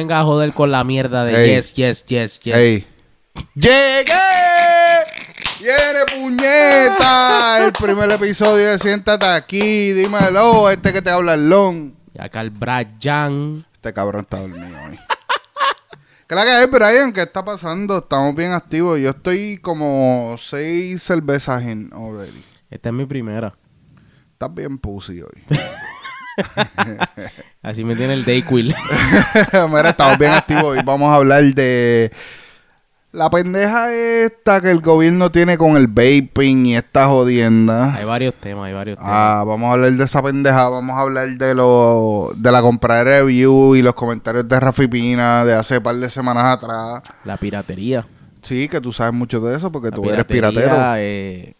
Venga a joder con la mierda de Ey. yes, yes, yes, yes. Ey. ¡Llegué! ¡Viene puñeta! El primer episodio de Siéntate aquí, dímelo, este que te habla el long. Y acá el Brian. Este cabrón está dormido hoy. ¿Qué la que hay, Brian? ¿Qué está pasando? Estamos bien activos. Yo estoy como seis cervezas in already. Esta es mi primera. Estás bien pussy hoy. Así me tiene el Dayquil. Mira, estamos bien activos y vamos a hablar de la pendeja esta que el gobierno tiene con el vaping y esta jodienda. hay varios temas, hay varios temas. Ah, vamos a hablar de esa pendeja, vamos a hablar de lo de la compra de review y los comentarios de Rafi Pina de hace par de semanas atrás. La piratería. Sí, que tú sabes mucho de eso porque La tú eres piratero. eh,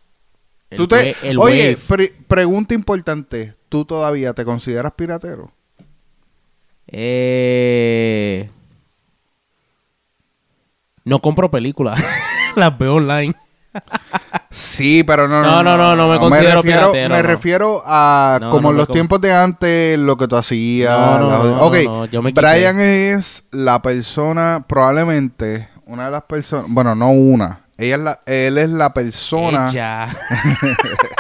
el Tú te- wa- el Oye, pre- pregunta importante, ¿tú todavía te consideras piratero? Eh, no compro películas. Las veo online. Sí, pero no, No, no, no, no me considero refiero, piratero, Me refiero a como me los tiempos de antes, lo que tú hacías. Ok, me. Brian es la persona, probablemente, una de las personas, bueno, no una, ella es la, él es la persona, Ella.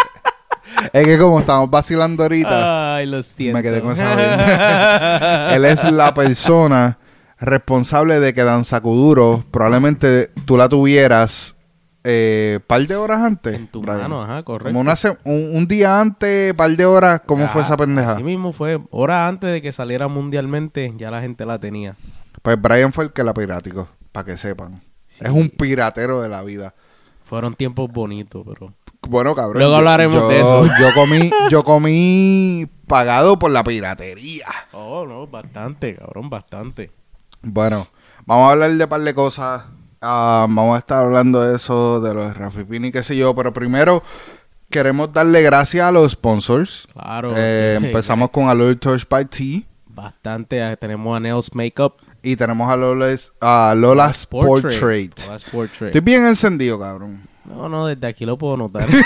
es que como estamos vacilando ahorita, Ay, lo siento. me quedé con esa él es la persona responsable de que Danza Kuduro, probablemente tú la tuvieras eh, par de horas antes. En tu Brian. mano, ajá, correcto. Como una un, un día antes, par de horas, ¿cómo fue esa pendeja? Así mismo fue. Horas antes de que saliera mundialmente, ya la gente la tenía. Pues Brian fue el que la pirático, para que sepan. Sí. Es un piratero de la vida. Fueron tiempos bonitos, pero... Bueno, cabrón. Luego yo- hablaremos yo- de eso. Yo comí, yo comí pagado por la piratería. Oh, no, bastante, cabrón, bastante. Bueno, vamos a hablar de par de cosas. Ah, vamos a estar hablando de eso, de los de Rafi Pini, qué sé yo. Pero primero, queremos darle gracias a los sponsors. Claro. Eh, empezamos con Allure Touch by T. Bastante. eh, Tenemos a Nails Makeup. Y tenemos a Lola's, a Lola's Portrait. Lola's Portrait. Estoy bien encendido, cabrón. No, no, desde aquí lo puedo notar.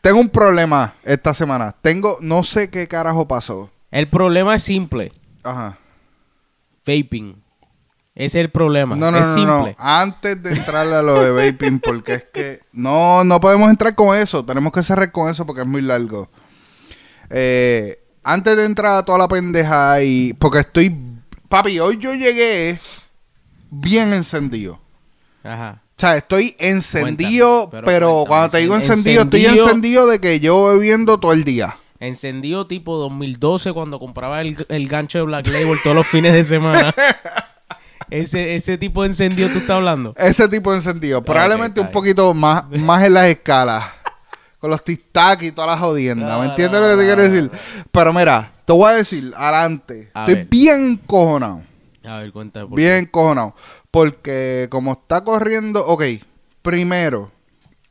Tengo un problema esta semana. Tengo, no sé qué carajo pasó. el problema es simple. Ajá. Vaping. Ese es el problema. No, no, es no, simple. no. Antes de entrar a lo de vaping, porque es que no, no podemos entrar con eso. Tenemos que cerrar con eso porque es muy largo. Eh, antes de entrar a toda la pendeja y. Porque estoy. Papi, hoy yo llegué bien encendido. Ajá. O sea, estoy encendido, Cuéntame, pero pero, cuéntame, cuando te digo en- encendido, estoy encendido- de que yo bebiendo todo el día. Encendido tipo 2012 cuando compraba el, el gancho de Black Label todos los fines de semana. ese, ese tipo de encendido tú estás hablando. Ese tipo de encendido. Probablemente un poquito más, más en las escalas. Con los tic-tac y todas las jodiendas. No, ¿Me no, entiendes lo que te quiero no, decir? Pero mira, te voy a decir, adelante. A Estoy ver. bien encojonado. A ver, cuéntame. por Bien encojonado. Porque como está corriendo... Ok, primero.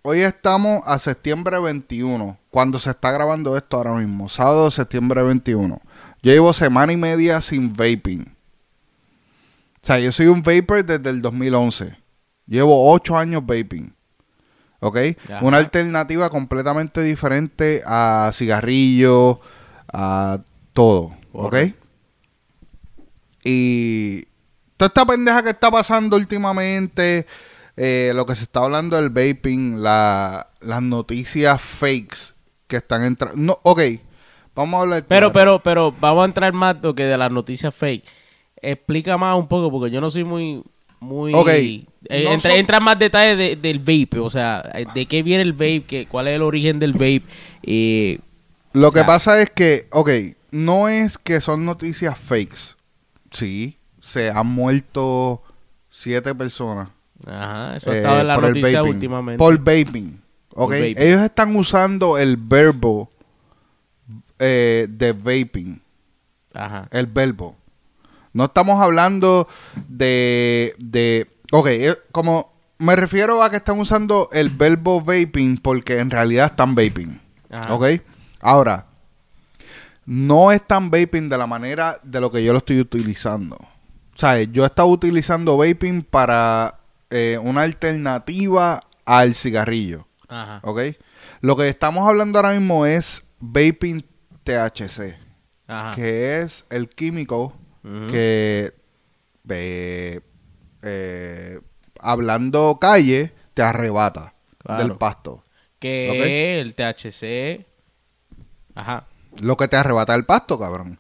Hoy estamos a septiembre 21. Cuando se está grabando esto ahora mismo. Sábado, septiembre 21. Yo llevo semana y media sin vaping. O sea, yo soy un vapor desde el 2011. Llevo ocho años vaping. ¿Ok? Ajá. Una alternativa completamente diferente a cigarrillo, a todo. ¿Ok? Y toda esta pendeja que está pasando últimamente, eh, lo que se está hablando del vaping, la- las noticias fakes que están entrando. No, ok, vamos a hablar. Pero, claro. pero, pero, vamos a entrar más de que de las noticias fake. Explica más un poco, porque yo no soy muy, muy... Ok. Eh, No entra, entra en más detalles de- del vape, o sea, eh, de qué viene el vape, que, cuál es el origen del vape. eh, Lo que sea- pasa es que, ok, no es que son noticias fakes. Sí, se han muerto siete personas. ajá, eso ha eh, estado en la noticia vaping. últimamente. Por vaping. Ok, Por vaping. ellos están usando el verbo eh, de vaping. Ajá. el verbo. No estamos hablando de, de... Ok, eh, como me refiero a que están usando el verbo vaping porque en realidad están vaping. Ajá. Ok. Ahora, no están vaping de la manera de lo que yo lo estoy utilizando. Sea, yo he estado utilizando vaping para eh, una alternativa al cigarrillo. Ajá. ¿Ok? Lo que estamos hablando ahora mismo es vaping THC Ajá. que es el químico que eh, eh, hablando calle te arrebata Claro. del pasto. Que el THC. Ajá. Lo que te arrebata del pasto, cabrón.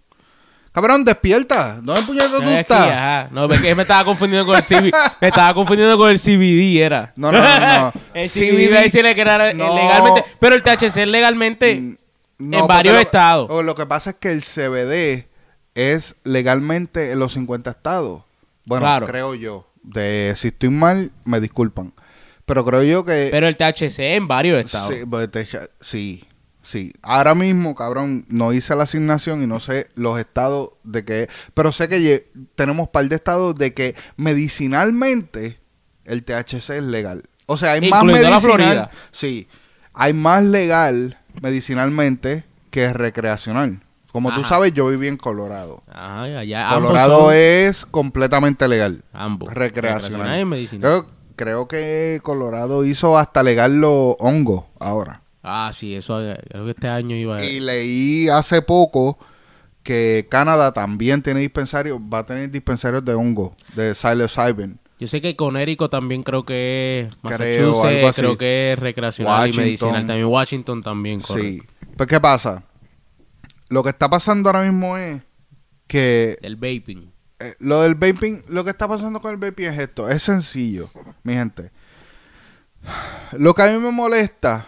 Cabrón, despierta. ¿Dónde puñetas tú estás? No, es que me estaba confundiendo con el CBD. me estaba confundiendo con el CBD, era. No, no, no, no. el CBD CBD, sí le queda no. legalmente. Pero el THC es legalmente Mm, en varios lo- estados. o Lo que pasa es que el CBD es legalmente en los 50 estados. Bueno, Claro. creo yo. De, si estoy mal, me disculpan. Pero creo yo que... Pero el THC en varios estados. Sí, pues, te- sí, sí. Ahora mismo, cabrón, no hice la asignación y no sé los estados de que... Pero sé que tenemos par de estados de que medicinalmente el THC es legal. O sea, hay más la medicinal... Florida. Sí. Hay más legal medicinalmente que recreacional. Como tú sabes, yo viví en Colorado. Ajá, allá. ambos Colorado son- es completamente legal. Ambos. Recreacional. y medicinal. Creo, creo que Colorado hizo hasta legal los hongos ahora. Ah, sí, eso eh, creo que este año iba a... Y leí hace poco que Canadá también tiene dispensarios, va a tener dispensarios de hongo, de psilocybin. Yo sé que Conérico también creo que es Creo, Massachusetts, así. creo que es recreacional Washington. y medicinal. También Washington también, correcto. Sí. Pues, ¿qué pasa? Lo que está pasando ahora mismo es que El vaping. eh, lo del vaping, lo que está pasando con el vaping es esto, es sencillo, mi gente. Lo que a mí me molesta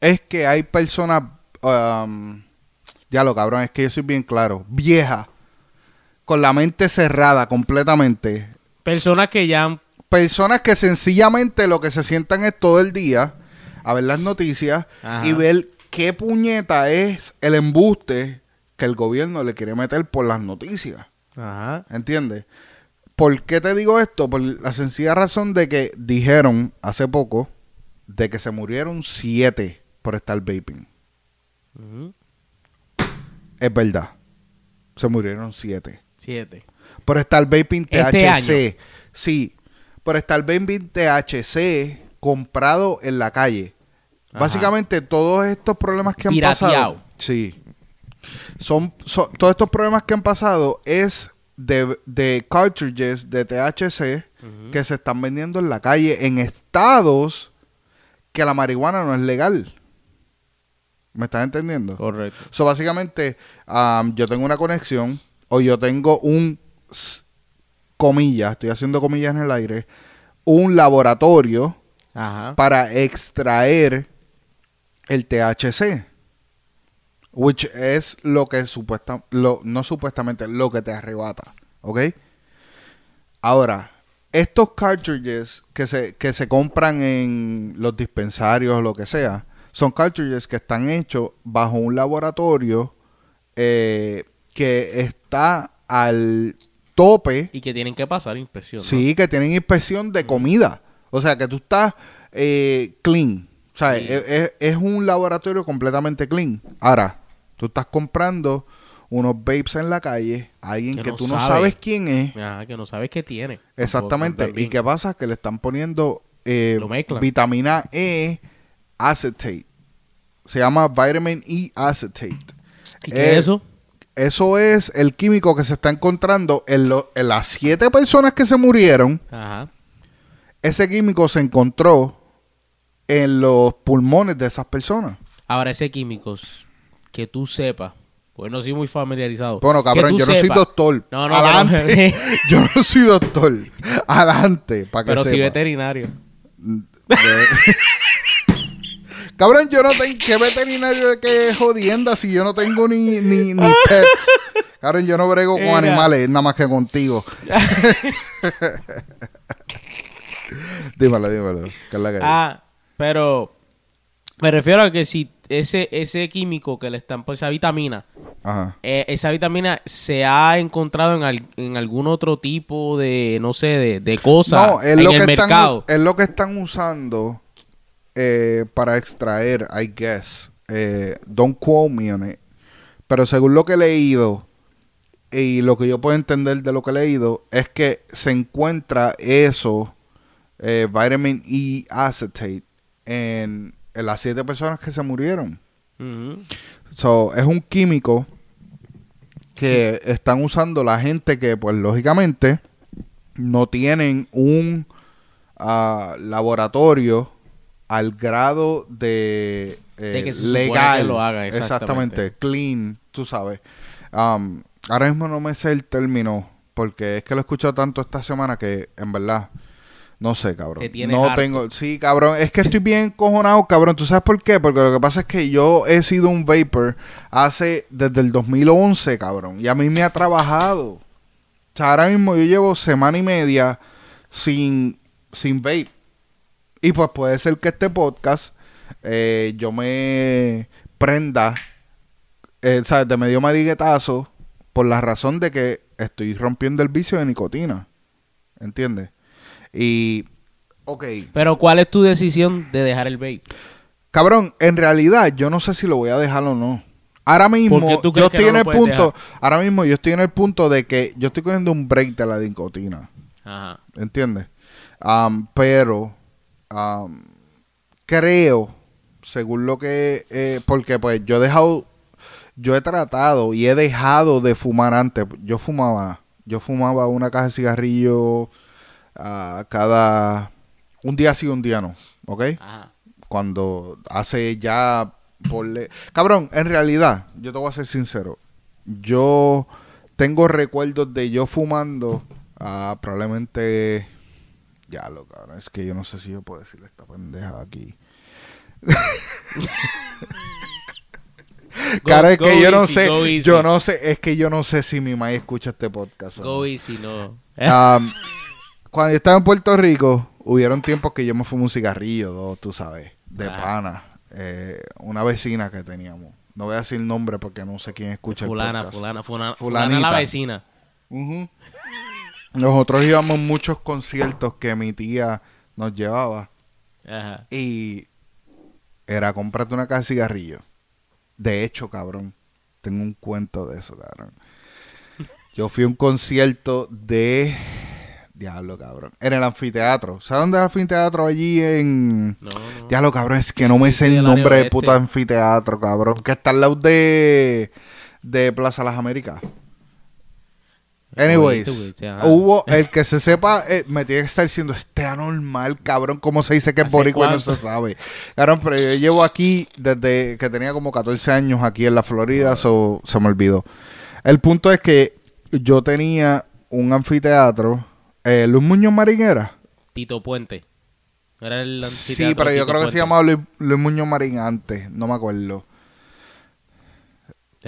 es que hay personas, um, ya lo cabrón, es que yo soy bien claro, vieja, con la mente cerrada completamente. Personas que ya han... Personas que sencillamente lo que se sientan es todo el día a ver las noticias Ajá. y ver qué puñeta es el embuste que el gobierno le quiere meter por las noticias. Ajá. ¿Entiendes? ¿Por qué te digo esto? Por la sencilla razón de que dijeron hace poco de que se murieron siete por estar vaping. Es verdad. Se murieron siete. Siete. Por estar vaping THC. Este. Sí. Por estar vaping THC comprado en la calle. Ajá. Básicamente todos estos problemas que han Pirateado. pasado. Sí. Son, son- todos estos problemas que han pasado es de, de cartridges de THC que se están vendiendo en la calle en estados que la marihuana no es legal. ¿Me estás entendiendo? Correcto. So, básicamente, am, yo tengo una conexión o yo tengo un, comillas, estoy haciendo comillas en el aire, un laboratorio Ajá. para extraer el THC. Which es lo que supuesta, lo, no supuestamente, lo que te arrebata. ¿Ok? Ahora, estos cartridges que se, que se compran en los dispensarios o lo que sea, son cartridges que están hechos bajo un laboratorio eh, que está al tope Y que tienen que pasar inspección. ¿no? Sí, que tienen inspección de comida. O sea, que tú estás eh, clean. O sea, Sí. es, es- un laboratorio completamente clean. Ahora, tú estás comprando unos vapes en la calle, alguien Que que, no tú no sabe. sabes quién es. Ajá, que no sabes qué tiene. Exactamente. ¿Y qué pasa? Que le están poniendo eh, vitamina E acetate. Se llama vitamin E acetate. ¿Y qué es Eh, eso? Eso es el químico que se está encontrando en, lo- en las siete personas que se murieron. Ajá. ese químico se encontró en los pulmones de esas personas. Ahora, ese químicos, que tú sepas, pues no soy muy familiarizado. Bueno, cabrón, yo no soy doctor. No, no, Adelante. pero- yo no soy doctor. Adelante, para que Pero sí sepa. veterinario. Cabrón, yo no tengo... ¿Qué veterinario que jodienda si yo no tengo ni, ni, ni pets? Cabrón, yo no brego con animales, nada más que contigo. dímelo, dímelo. ¿Qué es la que? Ah, pero me refiero a que si ese, ese químico que le están por esa vitamina, Ajá. eh, esa vitamina se ha encontrado en, al- en algún otro tipo de, no sé, de, de cosa No, es en lo, el que mercado. Están, es lo que están usando eh, para extraer, I guess. Eh, don't quote me on it. Pero según lo que he leído y lo que yo puedo entender de lo que he leído, es que se encuentra eso, eh, vitamin E acetate, en, en las siete personas que se murieron. So, es un químico que están usando la gente que, pues lógicamente, no tienen un ah, laboratorio al grado de, eh, De que legal. que lo hagan, exactamente. clean, tú sabes. Um, ahora mismo no me sé el término, porque es que lo he escuchado tanto esta semana que, en verdad, no sé, cabrón. Te No harto. tengo, sí, cabrón, es que estoy bien cojonado, cabrón. ¿Tú sabes por qué? Porque lo que pasa es que yo he sido un vapor hace desde el 2011, cabrón, y a mí me ha trabajado. O sea, ahora mismo yo llevo semana y media sin, sin vape. Y pues puede ser que este podcast eh, yo me prenda, eh, ¿sabes? De medio mariguetazo por la razón de que estoy rompiendo el vicio de nicotina. ¿Entiendes? Y, ok, Pero ¿cuál es tu decisión de dejar el vape? cabrón, en realidad yo no sé si lo voy a dejar o no. Ahora mismo, ¿Por qué tú yo estoy no en el punto, ahora mismo yo estoy en el punto de que yo estoy cogiendo un break de la nicotina. Ajá. ¿Entiendes? Pero creo, según lo que... eh, porque pues yo he dejado... Yo he tratado y he dejado de fumar antes. Yo fumaba... Yo fumaba una caja de cigarrillo ah, cada... Un día sí, un día no. ¿Ok? Ajá. cuando hace ya por le- cabrón en realidad yo te voy a ser sincero yo tengo recuerdos de yo fumando ah, probablemente ya lo cabrón es que yo no sé si yo puedo decirle esta pendeja aquí Cara, es que yo no easy, sé, yo no sé, es que yo no sé si mi mamá escucha este podcast. no. Go easy, no. Um, cuando yo estaba en Puerto Rico, hubieron tiempos que yo me fumé un cigarrillo, dos, tú sabes, de Ah. pana. Eh, una vecina que teníamos. No voy a decir el nombre porque no sé quién escucha fulana, el podcast. fulana, fulana, fulana Fulanita. la vecina. Ujú. Nosotros íbamos a muchos conciertos que mi tía nos llevaba Ajá. y era cómprate una caja de cigarrillo. De hecho, cabrón, tengo un cuento de eso, cabrón. Yo fui a un concierto de diablo, cabrón, en el anfiteatro. ¿Sabes dónde es el anfiteatro allí en No, no. Diablo, cabrón, es que no me sé el nombre oeste. puto anfiteatro, cabrón, que está al lado de de Plaza Las Américas. Anyways, sí, hubo el que se sepa, eh, me tiene que estar diciendo, este anormal, cabrón, ¿cómo se dice que es ¿Hace boricua no se sabe? Cabrón, pero yo llevo aquí desde que tenía como 14 años aquí en la Florida, so, se me olvidó. El punto es que yo tenía un anfiteatro, eh, Luis Muñoz Marinera. Tito Puente. Era el Sí, anfiteatro pero yo Tito creo que se llamaba Luis, Luis Muñoz Marín antes, no me acuerdo.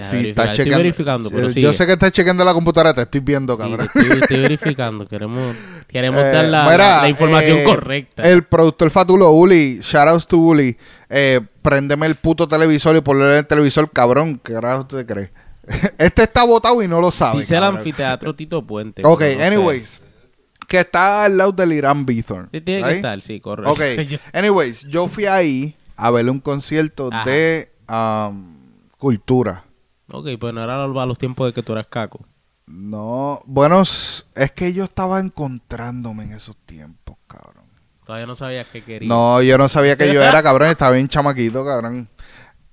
Deja Sí, verificar. está Estoy verificando, pero Eh, sigue. Yo sé que estás chequeando la computadora, te estoy viendo, Sí, cabrón. te estoy, estoy verificando. Queremos, queremos Eh, dar la, mira, la- la información eh, correcta. El productor Fatulo Uli, shoutouts to Uli. Eh, préndeme el puto televisor y ponle el televisor, cabrón. ¿Qué carajo usted cree? este está botado y no lo sabe. Dice el cabrón. anfiteatro Tito Puente. Ok, pero no sé. anyways. Que está al lado del Irán Bithorn. Sí, Tiene que right? estar, sí, correcto. Ok, Yo- anyways, yo fui ahí a ver un concierto Ajá. de um, cultura. Ok, pues no era a los tiempos de que tú eras caco. No, bueno, es que yo estaba encontrándome en esos tiempos, cabrón. Todavía no sabías qué querías. No, yo no sabía que yo era, cabrón, estaba bien chamaquito, cabrón.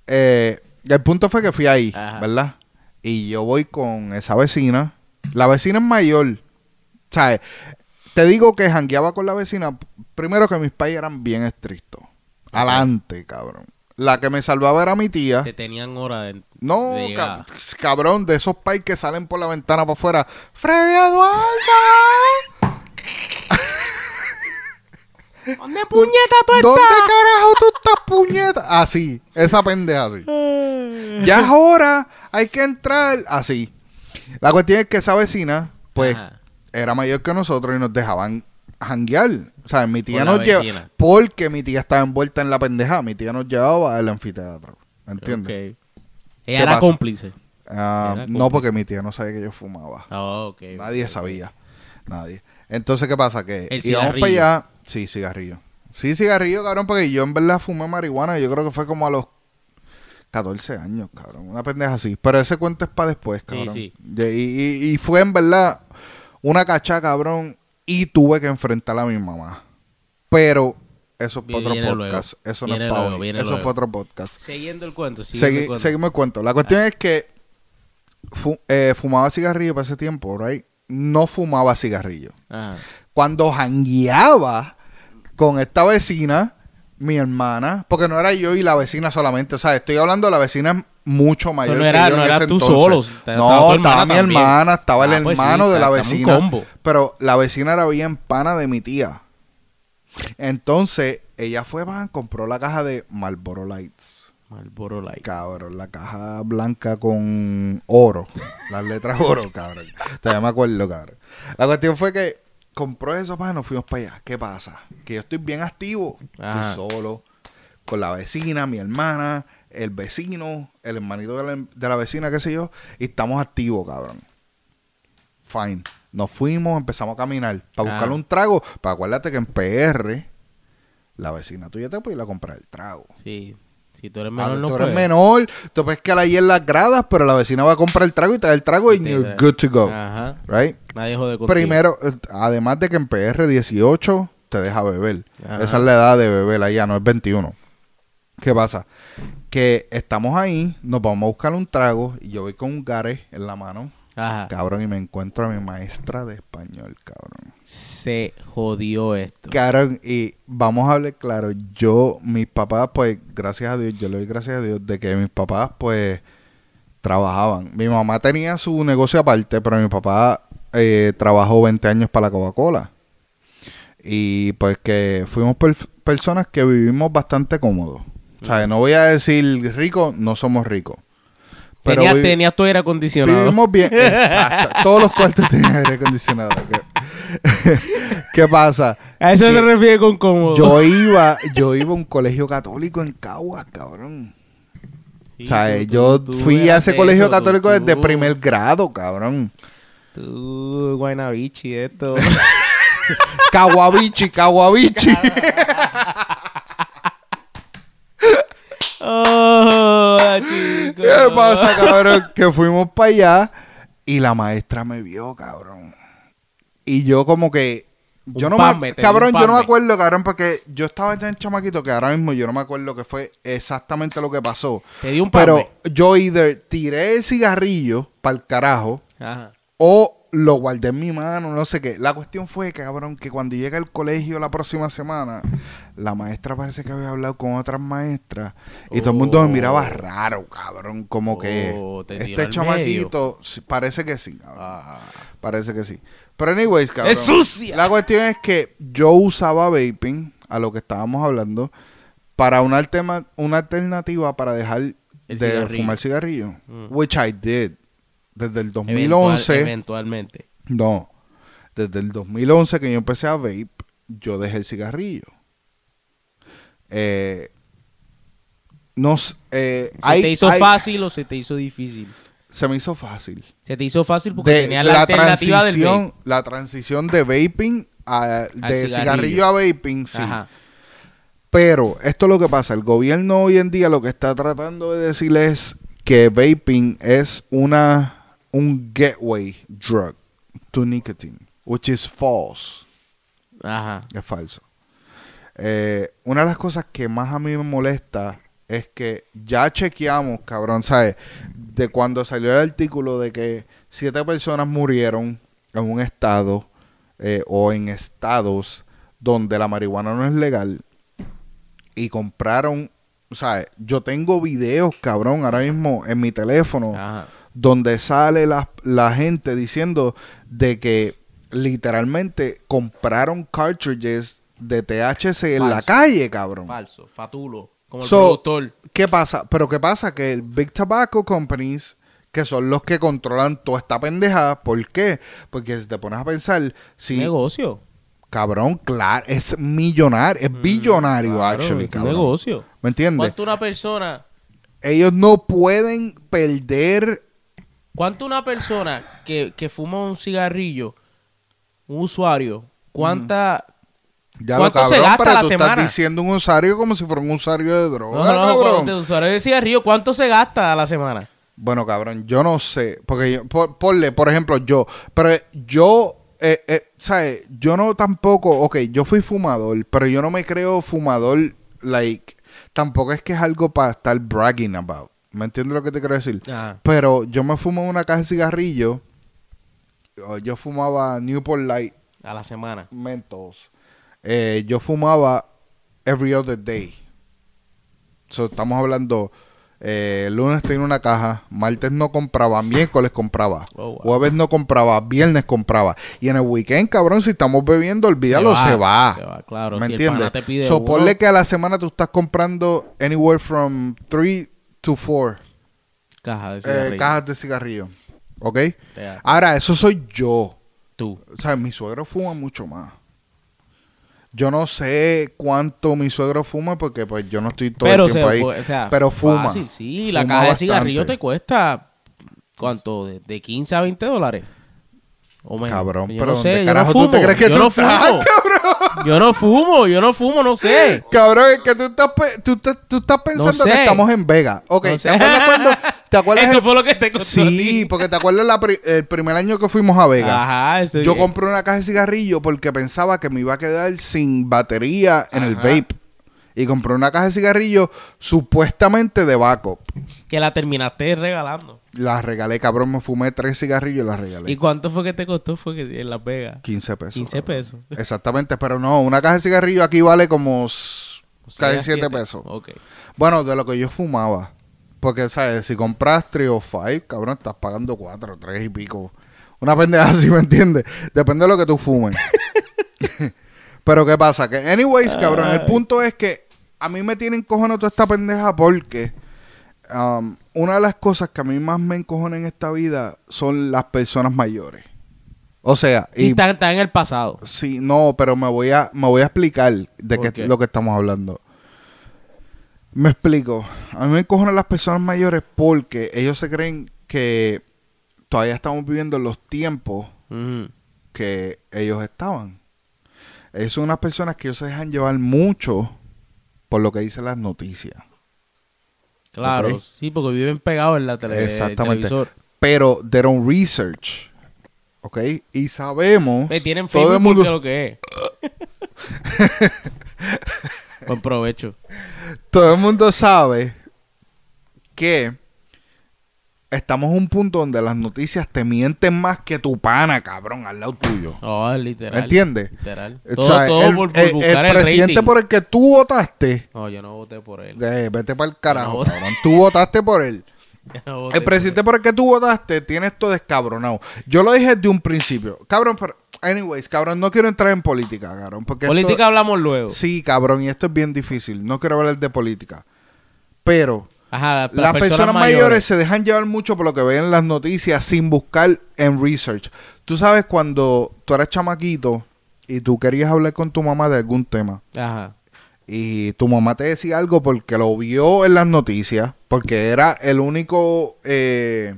Eh, el punto fue que fui ahí, Ajá. ¿verdad? Y yo voy con esa vecina. La vecina es mayor. ¿Sabes? Te digo que jangueaba con la vecina. Primero que mis pais eran bien estrictos. Adelante, cabrón. La que me salvaba era mi tía. Te tenían hora de... No, de ca- llegada. cabrón, de esos pais que salen por la ventana para afuera. ¡Freddy Eduardo! ¿Dónde puñeta tú ¿Dónde carajo tú estás, puñeta? Así, esa pendeja así. Ya es hora, hay que entrar así. La cuestión es que esa vecina, pues, Ajá. era mayor que nosotros y nos dejaban janguear. O sea, mi tía nos llevaba. Porque mi tía estaba envuelta en la pendeja. Mi tía nos llevaba al anfiteatro. ¿Entiendes? Ok. Ella era pasa? cómplice. Ah, Era no, cómplice. porque mi tía no sabía que yo fumaba. Ah, ok. Nadie sabía. Nadie. Entonces, ¿qué pasa? Que El íbamos cigarrillo. para allá. Sí, cigarrillo. Sí, cigarrillo, cabrón, porque yo en verdad fumé marihuana. Yo creo que fue como a los 14 años, cabrón. Una pendeja así. Pero ese cuento es para después, cabrón. sí. Y, y- y fue en verdad una cacha, cabrón. Y tuve que enfrentar a mi mamá. Pero eso es para otro podcast. luego. Eso no Viene es para luego, hoy. Eso es para otro podcast. Siguiendo el cuento, Segui- el cuento. seguimos el cuento. La cuestión es que fu- eh, fumaba cigarrillo para ese tiempo, right? No fumaba cigarrillo. Ajá. Cuando jangueaba con esta vecina, mi hermana, porque no era yo y la vecina solamente, o sea, estoy hablando de la vecina mucho mayor no que yo no en ese tú entonces. solo, no, estaba mi hermana, estaba el Ah, pues hermano de la vecina. Pero la vecina era bien pana de mi tía. Entonces, ella fue, van, compró la caja de Marlboro Lights. Marlboro Light. Cabrón, la caja blanca con oro. Las letras oro, cabrón. Todavía me acuerdo, cabrón. La cuestión fue que compró eso, para nos fuimos para allá. ¿Qué pasa? Que yo estoy bien activo. Ajá. Estoy solo. Con la vecina, mi hermana, el vecino, el hermanito de la, de la vecina, qué sé yo. Y estamos activos, cabrón. Fine. Nos fuimos, empezamos a caminar para buscarle un trago. Pero acuérdate que en PR, la vecina tuya te puede ir a comprar el trago. Sí. Si tú eres Ah, menor, no tú eres puedes. menor, tú puedes quedar ahí en las gradas, pero la vecina va a comprar el trago y te da el trago y you're eh. good to go. Ajá. Right? Nadie jode contigo. Primero, eh, además de que en PR 18 te deja beber. Ajá. Esa es la edad de beber allá, no es 21. ¿Qué pasa? Que estamos ahí, nos vamos a buscar un trago y yo voy con un gare en la mano, Ajá. cabrón, y me encuentro a mi maestra de español, cabrón. Se jodió esto. Cabrón, y vamos a hablar claro, yo, mis papás, pues, gracias a Dios, yo le doy gracias a Dios de que mis papás, pues, trabajaban. Mi mamá tenía su negocio aparte, pero mi papá eh, trabajó 20 años para la Coca-Cola. Y pues que fuimos per- personas que vivimos bastante cómodos. O sea, no voy a decir rico, no somos ricos. Pero Tenías, vi- tenías tu aire acondicionado. Vivimos bien. Exacto. Todos los cuartos tenían aire acondicionado. ¿Qué, ¿Qué pasa? A eso Que se refiere con cómodo. Yo iba, yo iba a un colegio católico en Caguas, cabrón. Sí, o sea, tú- tú- yo tú fui a ese colegio católico desde primer grado, cabrón. Tú, Guaynabichi, esto. Caguabichi, Caguabichi. oh, chico. ¿Qué pasa, cabrón? Que fuimos para allá y la maestra me vio, cabrón. Y yo como que... Yo Un no me... Cabrón, yo no me acuerdo, cabrón, porque yo estaba tan chamaquito que ahora mismo yo no me acuerdo que fue exactamente lo que pasó. Te di un Pero pambe. yo either tiré el cigarrillo para el carajo Ajá. o lo guardé en mi mano, no sé qué. La cuestión fue, cabrón, que cuando llegué al colegio la próxima semana, la maestra parece que había hablado con otras maestras y todo el mundo me Oh. miraba raro, cabrón. Como que Oh, este chamaquito, parece que sí, cabrón. Ah. Parece que sí. Pero anyways, cabrón. ¡Es sucia! La cuestión es que yo usaba vaping, a lo que estábamos hablando, para una, altema- una alternativa para dejar El de cigarrillo. fumar cigarrillo. Mm. Which I did. Desde el Eventual- 2011. eventualmente. No. Desde el 2011 que yo empecé a vape, yo dejé el cigarrillo. Eh, no s- eh, ¿Se hay- te hizo hay- fácil o se te hizo difícil? Se me hizo fácil. Se te hizo fácil porque De, tenías de la, alternativa del vape. la transición de vaping a, de cigarrillo. cigarrillo. a vaping, sí. Ajá. Pero esto es lo que pasa. El gobierno hoy en día lo que está tratando de decirle es que vaping es una un gateway drug to nicotine, which is false. Ajá. Es falso. Eh, una de las cosas que más a mí me molesta es que ya chequeamos, cabrón, ¿sabes? De cuando salió el artículo de que siete personas murieron en un estado eh, o en estados donde la marihuana no es legal y compraron, ¿sabes? Yo tengo videos, cabrón, ahora mismo en mi teléfono Ajá. donde sale la, la gente diciendo de que literalmente compraron cartridges de THC en la calle, cabrón. Falso. Fatulo. Como el So, productor. ¿Qué pasa? Pero ¿qué pasa? Que el Big Tobacco Companies, que son los que controlan toda esta pendejada, ¿por qué? Porque si te pones a pensar, si, Negocio. cabrón, claro, es millonario, es billonario, Mm, Claro, actually, es un cabrón. negocio. ¿Me entiendes? ¿Cuánto una persona, Ellos no pueden perder cuánto una persona que, que fuma un cigarrillo, un usuario, cuánta, Ya ¿Cuánto lo se cabrón, gasta pero la tú semana? estás diciendo un usuario como si fuera un usuario de droga, no, no, no, cabrón. cuánto- usuario de cigarrillo, cuánto se gasta a la semana? Bueno, cabrón, yo no sé, porque yo, por, ponle, por ejemplo, yo, pero yo, eh, eh, ¿sabes? Yo no tampoco, ok, yo fui fumador, pero yo no me creo fumador, like, tampoco es que es algo para estar bragging about. ¿Me entiendes lo que te quiero decir? Ajá. Pero yo me fumo una caja de cigarrillo. Yo fumaba Newport Light A la semana. Mentos. Eh, yo fumaba every other day. So, estamos hablando. eh, lunes tenía una caja, martes no compraba, miércoles compraba, Oh, wow. jueves no compraba, viernes compraba. Y en el weekend, cabrón, si estamos bebiendo, olvídalo, se va. Se va, claro. ¿Me Si entiendes? so, uno, ponle que a la semana tú estás comprando anywhere from 3 to 4 caja de eh, cigarrillo. cajas de cigarrillo. ¿Ok? Real. Ahora, eso soy yo. Tú. O sea, mi suegro fuma mucho más. Yo no sé cuánto mi suegro fuma porque pues yo no estoy todo Pero, el tiempo se, ahí. o sea, pero fuma. Fácil, sí. La caja de bastante. cigarrillo te cuesta, ¿cuánto? De, de 15 a 20 dólares. O menos. Cabrón, Yo pero no sé, ¿dónde carajo no tú te crees que yo tú no estás, fumo. Yo no fumo, yo no fumo, no sé. Cabrón, es que tú estás, tú, estás- tú estás pensando sé. que estamos en Vega. Ok, No ¿te acuerdas cuando? ¿Te acuerdas Eso el- fue lo que te costó Sí, porque te acuerdas la pri- el primer año que fuimos a Vega. Ajá, ese Yo compré una caja de cigarrillo porque pensaba que me iba a quedar sin batería en el vape. Y compré una caja de cigarrillo supuestamente de backup. Que la terminaste regalando. La regalé, cabrón. Me fumé tres cigarrillos y las regalé. ¿Y cuánto fue que te costó? Fue que en Las Vegas. 15 pesos. 15 cabrón. pesos. Exactamente, pero no, una caja de cigarrillo aquí vale como casi a 7 siete. pesos. Ok. Bueno, de lo que yo fumaba. Porque, ¿sabes? Si compras 3 o 5, cabrón, estás pagando 4, 3 y pico. Una pendeja así, ¿me entiendes? Depende de lo que tú fumes. pero, ¿qué pasa? Que, anyways, cabrón, el punto es que a mí me tienen cojones toda esta pendeja porque um, una de las cosas que a mí más me encojona en esta vida son las personas mayores. O sea, Y y está, está en el pasado. Sí, no, pero me voy a, me voy a explicar de ¿Por qué qué? lo que estamos hablando. Me explico. A mí me encojonan las personas mayores porque ellos se creen que todavía estamos viviendo en los tiempos que ellos estaban. Ellos son unas personas que ellos se dejan llevar mucho por lo que dicen las noticias. Claro, sí, porque viven pegados en la tele Exactamente. televisor. Pero they don't research. ¿Ok? Y sabemos. Ve, tienen todo Facebook el mundo- porque lo que es. Buen provecho. todo el mundo sabe que estamos en un punto donde las noticias te mienten más que tu pana, cabrón, al lado tuyo. Oh, literal. ¿Me entiendes? Literal. O Todo, sea, todo el, por, por el- buscar el el, presidente rating. por el que tú votaste, No, yo no voté por él. eh, vete para el carajo, No. cabrón. Tú votaste por él. No El presidente por el que tú votaste tiene esto descabronado. Yo lo dije desde un principio. Cabrón, pero, anyways, cabrón, no quiero entrar en política, cabrón. Porque esto- Política hablamos luego. Sí, cabrón, y esto es bien difícil. No quiero hablar de política. Pero Ajá, las personas, mayores. se dejan llevar mucho por lo que ven en las noticias sin buscar en research. Tú sabes cuando tú eras chamaquito y tú querías hablar con tu mamá de algún tema Ajá. y tu mamá te decía algo porque lo vio en las noticias, porque era el único eh,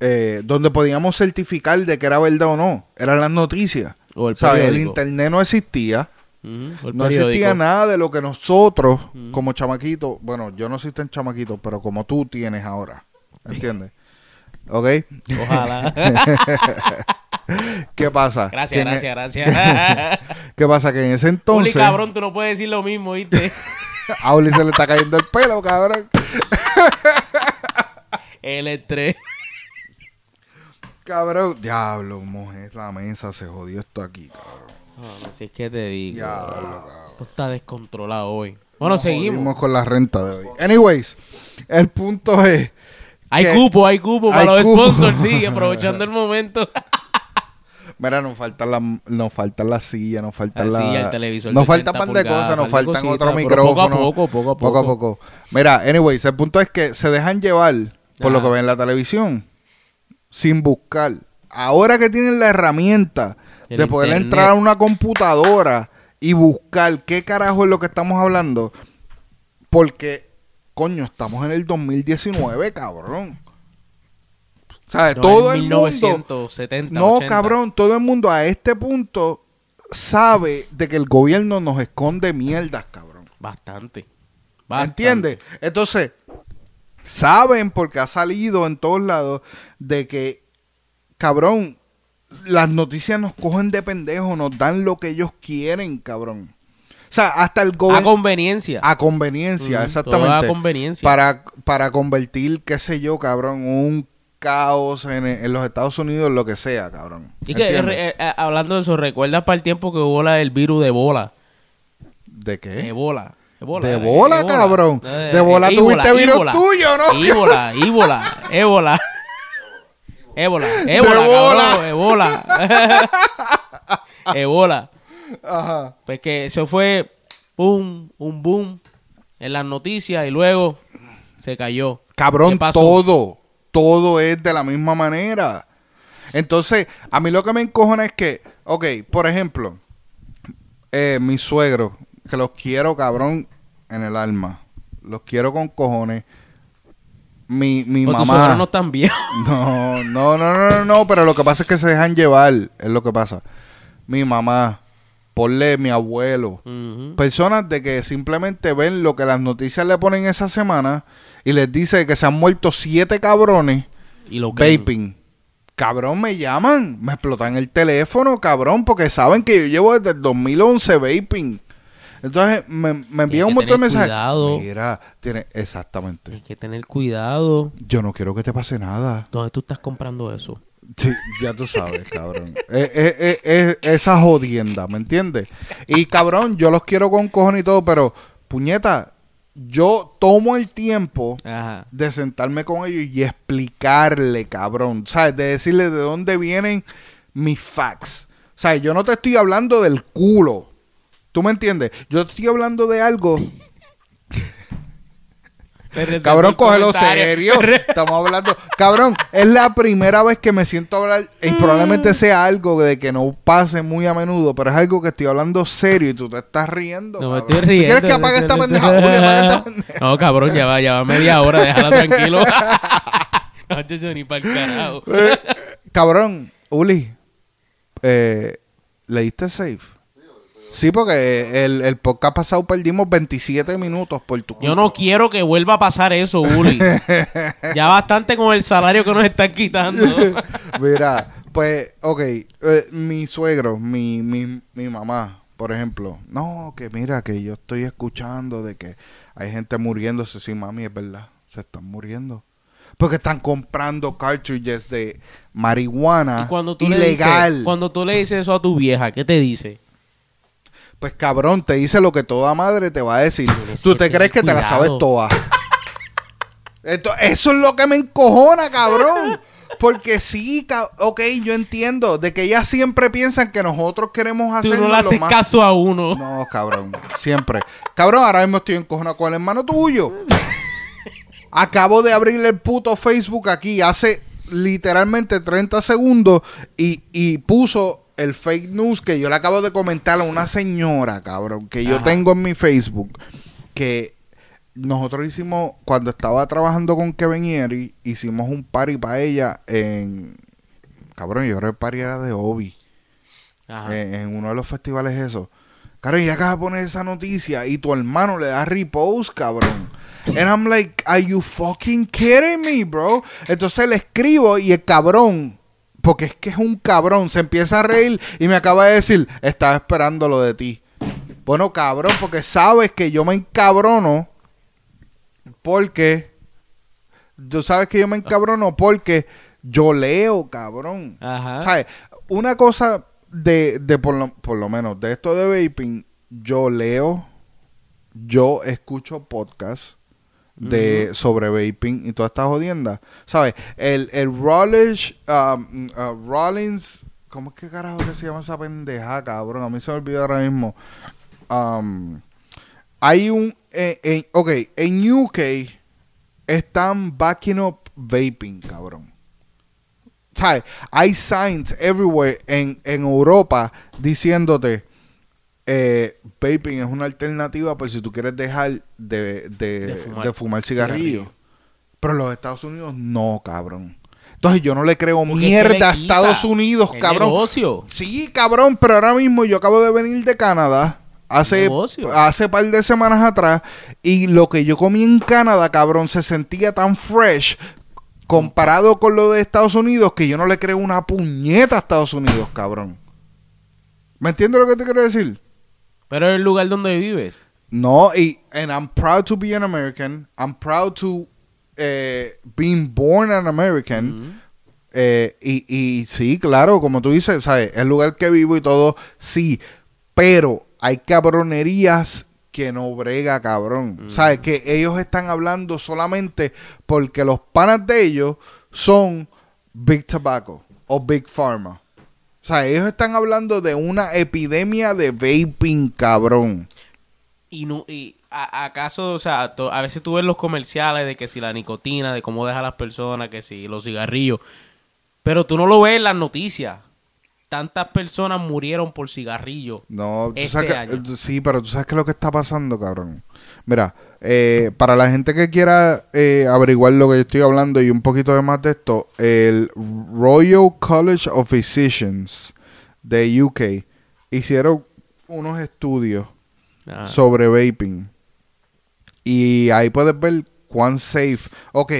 eh, donde podíamos certificar de que era verdad o no, eran las noticias. O el ¿Sabes? El internet no existía. O el No existía nada de lo que nosotros, como chamaquitos, bueno, yo no soy tan chamaquito, pero como tú tienes ahora. ¿Entiendes? ¿Ok? Ojalá. ¿Qué pasa? Que gracias, en e- gracias, gracias. ¿Qué pasa? Que en ese Uli, entonces. cabrón, tú no puedes decir lo mismo, ¿viste? A Uli se le está cayendo el pelo, cabrón. El estrés. Cabrón. Diablo, mujer, la mesa se jodió esto aquí, cabrón. No sé qué te digo. Diablo, cabrón. Esto está descontrolado hoy. Bueno, Nos seguimos. con la renta de hoy. Anyways, el punto es. Hay que- cupo, hay cupo Hay para los cupo. sponsors, sí, aprovechando el momento. Mira, nos faltan la, nos faltan las sillas, nos faltan La la, silla, el televisor nos faltan 80 un par de cosas, nos faltan cositas, otro micrófono. poco a poco, poco a Poco a poco. Mira, anyways, el punto es que se dejan llevar por lo que ven en la televisión sin buscar. Ahora que tienen la herramienta El de poder internet. entrar a una computadora y buscar qué carajo es lo que estamos hablando, porque, coño, estamos en el 2019, cabrón. ¿Sabes? No, Todo el mundo... 1970, No, 80. cabrón, todo el mundo a este punto sabe de que el gobierno nos esconde mierdas, cabrón. Bastante. Bastante. ¿Entiendes? Entonces, saben porque ha salido en todos lados de que, cabrón, las noticias nos cogen de pendejos, nos dan lo que ellos quieren, cabrón. sea, hasta el A gobierno... conveniencia. A conveniencia, Mm, exactamente. a conveniencia. Para, para convertir, qué sé yo, cabrón, un caos en, en los Estados Unidos, lo que sea, cabrón. Y que, eh, hablando de eso, ¿recuerdas para el tiempo que hubo la del virus de bola? ¿De qué? Ebola. Ebola, ¿De eh, bola, cabrón? Eh, ¿De bola ébola, tuviste virus tuyo, no? Ébola, ébola, ébola. Ébola, ébola, cabrón, ébola. ébola. Ajá. Pues que eso fue boom, un boom en las noticias y luego se cayó. Cabrón, todo, todo es de la misma manera. Entonces, a mí lo que me encojona es que, ok, por ejemplo, eh, mis suegros, que los quiero, cabrón, en el alma. Los quiero con cojones. Mi, mi O mamá. no están viejos. No, no, no, no, no, pero lo que pasa es que se dejan llevar, es lo que pasa. Mi mamá, ponle mi abuelo, personas de que simplemente ven lo que las noticias le ponen esa semana y les dice que se han muerto siete cabrones Y lo vaping. Cabrón, me llaman, me explotan el teléfono, cabrón, porque saben que yo llevo desde el 2011 vaping. Entonces me, me envían un montón de mensajes. cuidado. Mira, tiene exactamente. Hay que tener cuidado. Yo no quiero que te pase nada. ¿Dónde tú estás comprando eso? Sí, ya tú sabes, cabrón. Es- es- es esa jodienda, ¿me entiendes? Y cabrón, yo los quiero con cojones y todo, pero puñeta, yo tomo el tiempo Ajá. de sentarme con ellos y explicarle, cabrón, ¿sabes? De decirle de dónde vienen mis facts. ¿Sabes? Yo no te estoy hablando del culo. ¿Tú me entiendes? Yo estoy hablando de algo. Cabrón, el cógelo serio. Estamos hablando. Cabrón, es la primera vez que me siento hablar. Y probablemente sea algo de que no pase muy a menudo, pero es algo que estoy hablando serio y tú te estás riendo. No me estoy riendo. ¿Tú quieres que apague esta pendeja? Julio, apaga esta pendeja. No, cabrón, ya va, ya va media hora, déjala tranquilo. no, yo ni para el carajo. Eh, cabrón, Uli, eh, ¿leíste safe? Sí, porque el, el podcast pasado perdimos 27 minutos por tu Yo no quiero que vuelva a pasar eso, Uli. Ya bastante con el salario que nos están quitando. Mira, pues, ok, eh, mi suegro, mi, mi, mi mamá, por ejemplo, no, que mira, que yo estoy escuchando de que hay gente muriéndose, sí, mami, es verdad, se están muriendo. Porque están comprando cartridges de marihuana Y cuando tú, le ilegal. dices, cuando tú le dices eso a tu vieja, ¿qué te dice? Pues cabrón, te dice lo que toda madre te va a decir. Tienes Tú te crees que te la sabes toda. Esto- eso es lo que me encojona, cabrón. Porque sí, ok, yo entiendo de que ellas siempre piensan que nosotros queremos Tú hacer no le haces más... caso a uno. No, cabrón, siempre. Cabrón, ahora mismo estoy encojonado con el hermano tuyo. Acabo de abrirle el puto Facebook aquí hace literalmente 30 segundos y, y puso el fake news que yo le acabo de comentar a una señora, cabrón, que yo Ajá. tengo en mi Facebook, que nosotros hicimos, cuando estaba trabajando con Kevin Yeri, hicimos un party para ella en... Cabrón, yo creo que el party era de Obi Ajá. en, en uno de los festivales eso. Cabrón, ya acabas de poner esa noticia y tu hermano le da repost, cabrón. And I'm like, are you fucking kidding me, bro? Entonces le escribo y el cabrón, porque es que es un cabrón, se empieza a reír y me acaba de decir, estaba esperando lo de ti. Bueno, cabrón, porque sabes que yo me encabrono porque... Tú sabes que yo me encabrono porque yo leo, cabrón. Ajá. ¿Sabes? Una cosa de, de por, lo, por lo menos de esto de vaping, yo leo, yo escucho podcasts de sobre vaping y todas estas jodiendas. ¿Sabes? El, el Rollins, um, uh, Rollins, ¿cómo es que carajo que se llama esa pendeja, cabrón? A mí se me olvidó ahora mismo. Um, hay un, eh, en- ok, en UK están backing up vaping, cabrón. ¿Sabes? Hay signs everywhere en, en Europa diciéndote eh, vaping es una alternativa por si tú quieres dejar de, de, De de fumar fumar, cigarrillo. Pero los Estados Unidos no, cabrón. Entonces yo no le creo Porque mierda a. Estados Unidos, cabrón. negocio. Sí, cabrón, pero ahora mismo yo acabo de venir de Canadá hace, hace par de semanas atrás y lo que yo comí en Canadá, cabrón, se sentía tan fresh comparado con lo de Estados Unidos que yo no le creo una puñeta a Estados Unidos, cabrón. ¿Me entiendes lo que te quiero decir? Pero es el lugar donde vives. No, y and I'm proud to be an American. I'm proud to eh, being born an American. Eh, y, y sí, claro, como tú dices, ¿sabes? El lugar que vivo y todo, sí. Pero hay cabronerías que no brega, cabrón. ¿Sabes? Que ellos están hablando solamente porque los panas de ellos son Big Tobacco o Big Pharma. O sea, ellos están hablando de una epidemia de vaping, cabrón. Y, no, y a- acaso, o sea, to- a veces tú ves los comerciales de que si la nicotina, de cómo deja a las personas, que si los cigarrillos. Pero tú no lo ves en las noticias. Tantas personas murieron por cigarrillos. No, tú Este sabes que- año. sí, pero tú sabes qué es lo que está pasando, cabrón. Mira, eh, para la gente que quiera eh, averiguar lo que yo estoy hablando y un poquito de más de esto, el Royal College of Physicians de UK hicieron unos estudios Ah. sobre vaping. Y ahí puedes ver cuán safe. Ok,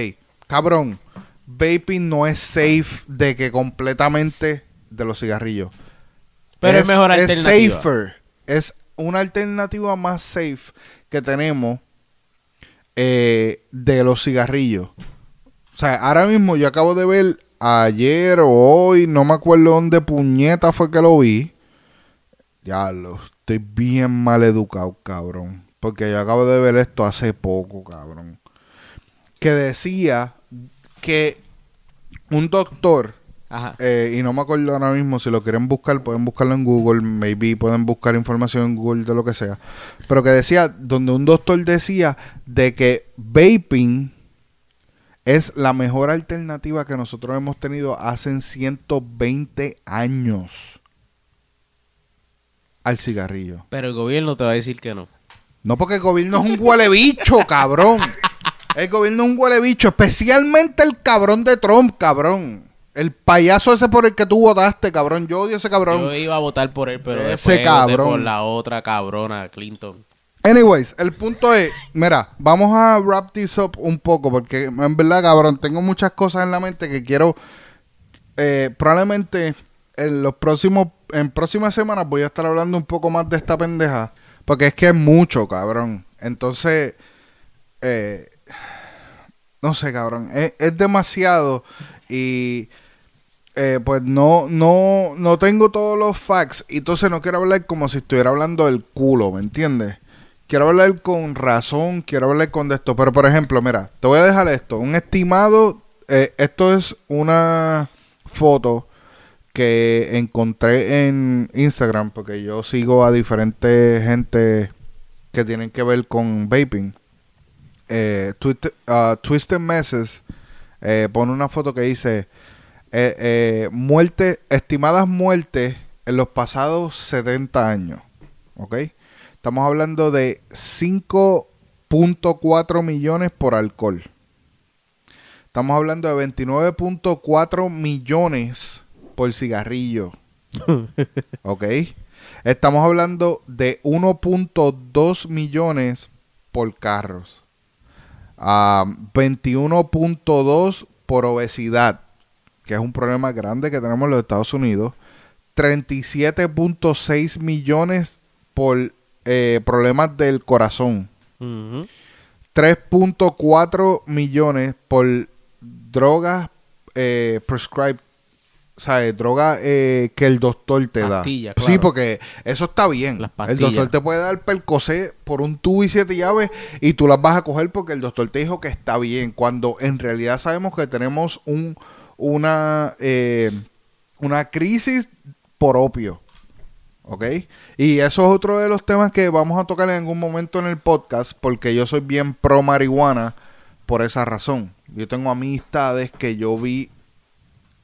cabrón, vaping no es safe de que completamente de los cigarrillos. Pero es mejor Es alternativa. safer. Es una alternativa más safe que tenemos eh, de los cigarrillos. O sea, ahora mismo yo acabo de ver ayer o hoy, no me acuerdo dónde puñeta fue que lo vi. Ya lo estoy bien mal educado, cabrón. Porque yo acabo de ver esto hace poco, cabrón. Que decía que un doctor Ajá. eh, y no me acuerdo ahora mismo, si lo quieren buscar, pueden buscarlo en Google, maybe pueden buscar información en Google de lo que sea. Pero que decía, donde un doctor decía de que vaping es la mejor alternativa que nosotros hemos tenido hace 120 años al cigarrillo. Pero el gobierno te va a decir que no. No porque el gobierno es un huele bicho, cabrón. El gobierno es un huele bicho, especialmente el cabrón de Trump, cabrón. El payaso ese por el que tú votaste, cabrón. Yo odio ese cabrón. Yo iba a votar por él, pero Ese después voté cabrón. por la otra cabrona, Clinton. Anyways, el punto es, mira, vamos a wrap this up un poco porque en verdad, cabrón, tengo muchas cosas en la mente que quiero eh, probablemente en los próximos en próximas semanas voy a estar hablando un poco más de esta pendeja porque es que es mucho, cabrón. Entonces eh, no sé, cabrón, es, es demasiado y eh, pues no, no, no tengo todos los facts. Y entonces no quiero hablar como si estuviera hablando del culo, ¿me entiendes? Quiero hablar con razón, quiero hablar con de esto. Pero por ejemplo, mira, te voy a dejar esto. Un estimado, eh, esto es una foto que encontré en Instagram, porque yo sigo a diferentes gente que tienen que ver con vaping. Eh, ah, Twisted Messes eh, pone una foto que dice eh, eh, muerte, estimadas muertes en los pasados 70 años. ¿Ok? Estamos hablando de 5.4 millones por alcohol. Estamos hablando de 29.4 millones por cigarrillo. ¿Ok? Estamos hablando de 1.2 millones por carros. Ah, 21.2 por obesidad, que es un problema grande que tenemos en los Estados Unidos. 37.6 millones por eh, problemas del corazón. Ujú. 3.4 millones por drogas eh, prescribed. O sea, eh, droga eh, que el doctor te da. claro. Sí, porque eso está bien. El doctor te puede dar percocé por un tubo y siete llaves y tú las vas a coger porque el doctor te dijo que está bien. Cuando en realidad sabemos que tenemos un una eh, una crisis por opio. ¿Ok? Y eso es otro de los temas que vamos a tocar en algún momento en el podcast porque yo soy bien pro marihuana por esa razón. Yo tengo amistades que yo vi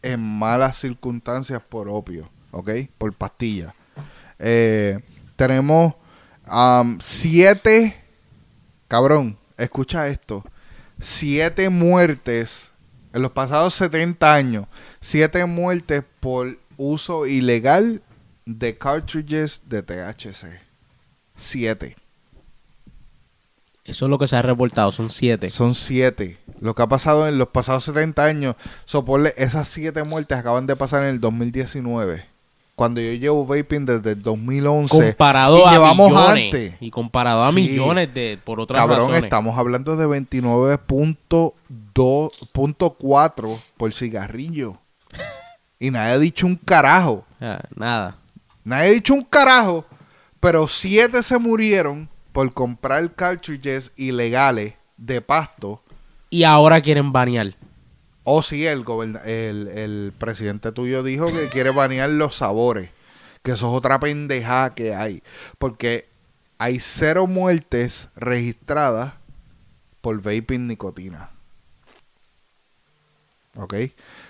en malas circunstancias por opio, ¿ok? Por pastillas. Eh, tenemos am, siete, cabrón, escucha esto, siete muertes en los pasados 70 años, siete muertes por uso ilegal de cartridges de THC. Siete. Eso es lo que se ha reportado, son siete. Son siete. Lo que ha pasado en los pasados 70 años, soporle, esas siete muertes acaban de pasar en el 2019. Cuando yo llevo vaping desde el 2011 Comparado y a llevamos millones. antes. Y comparado a Sí. millones de por otras Cabrón, razones. estamos hablando de 29.4 por cigarrillo. Y nadie ha dicho un carajo. Ah, nada. Nadie ha dicho un carajo. Pero siete se murieron por comprar cartridges ilegales de pasto. Y ahora quieren banear. O si el, goberna- el, el presidente tuyo dijo que quiere banear los sabores. Que eso es otra pendejada que hay. Porque hay cero muertes registradas por vaping nicotina. ¿Ok?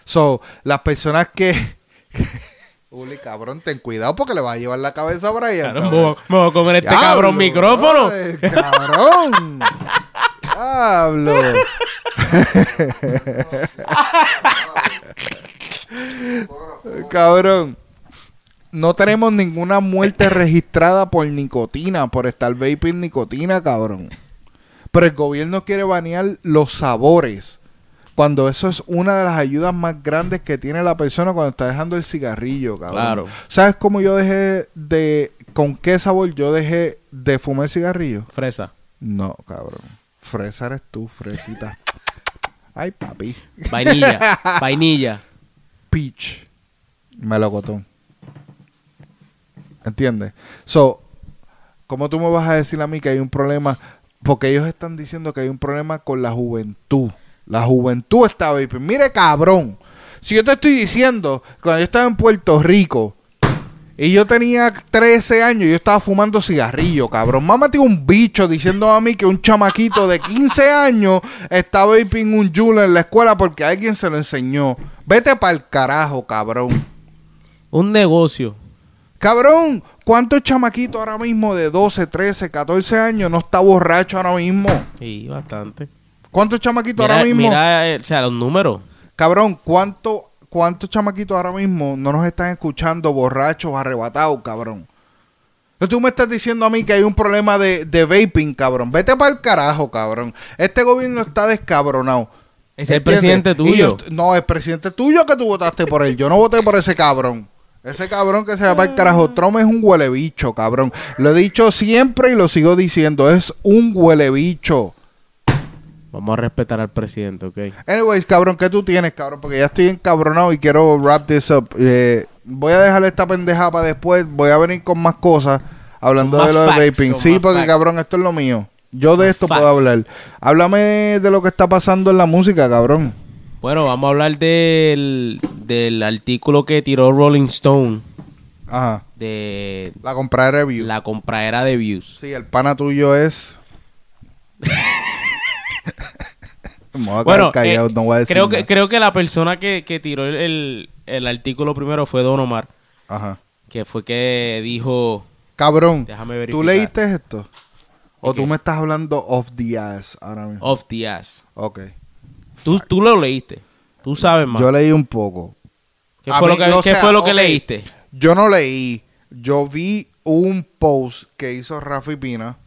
So, las personas que... Uli, cabrón, ten cuidado porque le va a llevar la cabeza a Brian. Claro, me voy a- me voy a comer este Diablo, cabrón micrófono. brother, cabrón. Diablo. Cabrón. No tenemos ninguna muerte registrada por nicotina, por estar vaping nicotina, cabrón. Pero el gobierno quiere banear los sabores. Cuando eso es una de las ayudas más grandes que tiene la persona cuando está dejando el cigarrillo, cabrón. Claro. ¿Sabes cómo yo dejé de... ¿Con qué sabor yo dejé de fumar cigarrillo? Fresa. No, cabrón. Fresa eres tú, fresita. Ay, papi. Vainilla. vainilla. Peach. Melocotón. ¿Entiendes? So, ¿cómo tú me vas a decir a mí que hay un problema? Porque ellos están diciendo que hay un problema con la juventud. La juventud está vaping. Mire, cabrón. Si yo te estoy diciendo, cuando yo estaba en Puerto Rico y yo tenía 13 años, yo estaba fumando cigarrillo, cabrón. Mamá tiene un bicho diciendo a mí que un chamaquito de 15 años está vaping un Juul en la escuela porque alguien se lo enseñó. Vete para el carajo, cabrón. Un negocio. Cabrón, ¿cuántos chamaquitos ahora mismo de 12, 13, 14 años no está borracho ahora mismo? Sí, bastante. ¿Cuántos chamaquitos Mira, ahora mismo? mira, eh, o sea, los números. Cabrón, ¿cuánto, ¿cuántos chamaquitos ahora mismo no nos están escuchando borrachos, arrebatados, cabrón? Tú me estás diciendo a mí que hay un problema de, de vaping, cabrón. Vete para el carajo, cabrón. Este gobierno está descabronado. Es el ¿Entiendes? presidente tuyo. yo- no, es presidente tuyo que tú votaste por él. Yo no voté por ese cabrón. Ese cabrón que se va para el carajo. Trump es un huele bicho, cabrón. Lo he dicho siempre y lo sigo diciendo. Es un huele bicho. Vamos a respetar al presidente, ¿ok? Anyways, cabrón, ¿qué tú tienes, cabrón? Porque ya estoy encabronado y quiero wrap this up. Eh, voy a dejar esta pendeja para después. Voy a venir con más cosas hablando de lo de vaping. Sí, porque, facts. cabrón, esto es lo mío. Yo de Más esto facts. puedo hablar. Háblame de lo que está pasando en la música, cabrón. Bueno, vamos a hablar del, del artículo que tiró Rolling Stone Ajá. de La compra de review. la compradera de views. Sí, el pana tuyo es. Me voy a quedar Bueno, callado, eh, no voy a decir creo, que, creo que la persona que, que tiró el, el, el artículo primero fue Don Omar, Ajá. que fue que dijo... Cabrón, Déjame ¿tú leíste esto? ¿O ¿De tú me estás hablando off the ass ahora mismo? Off the ass. Ok. Tú, tú lo leíste. Tú sabes más. Yo leí un poco. ¿Qué A fue, mí, lo que, qué sea, fue lo que leíste? Yo no leí. Yo vi un post que hizo Rafi Pina.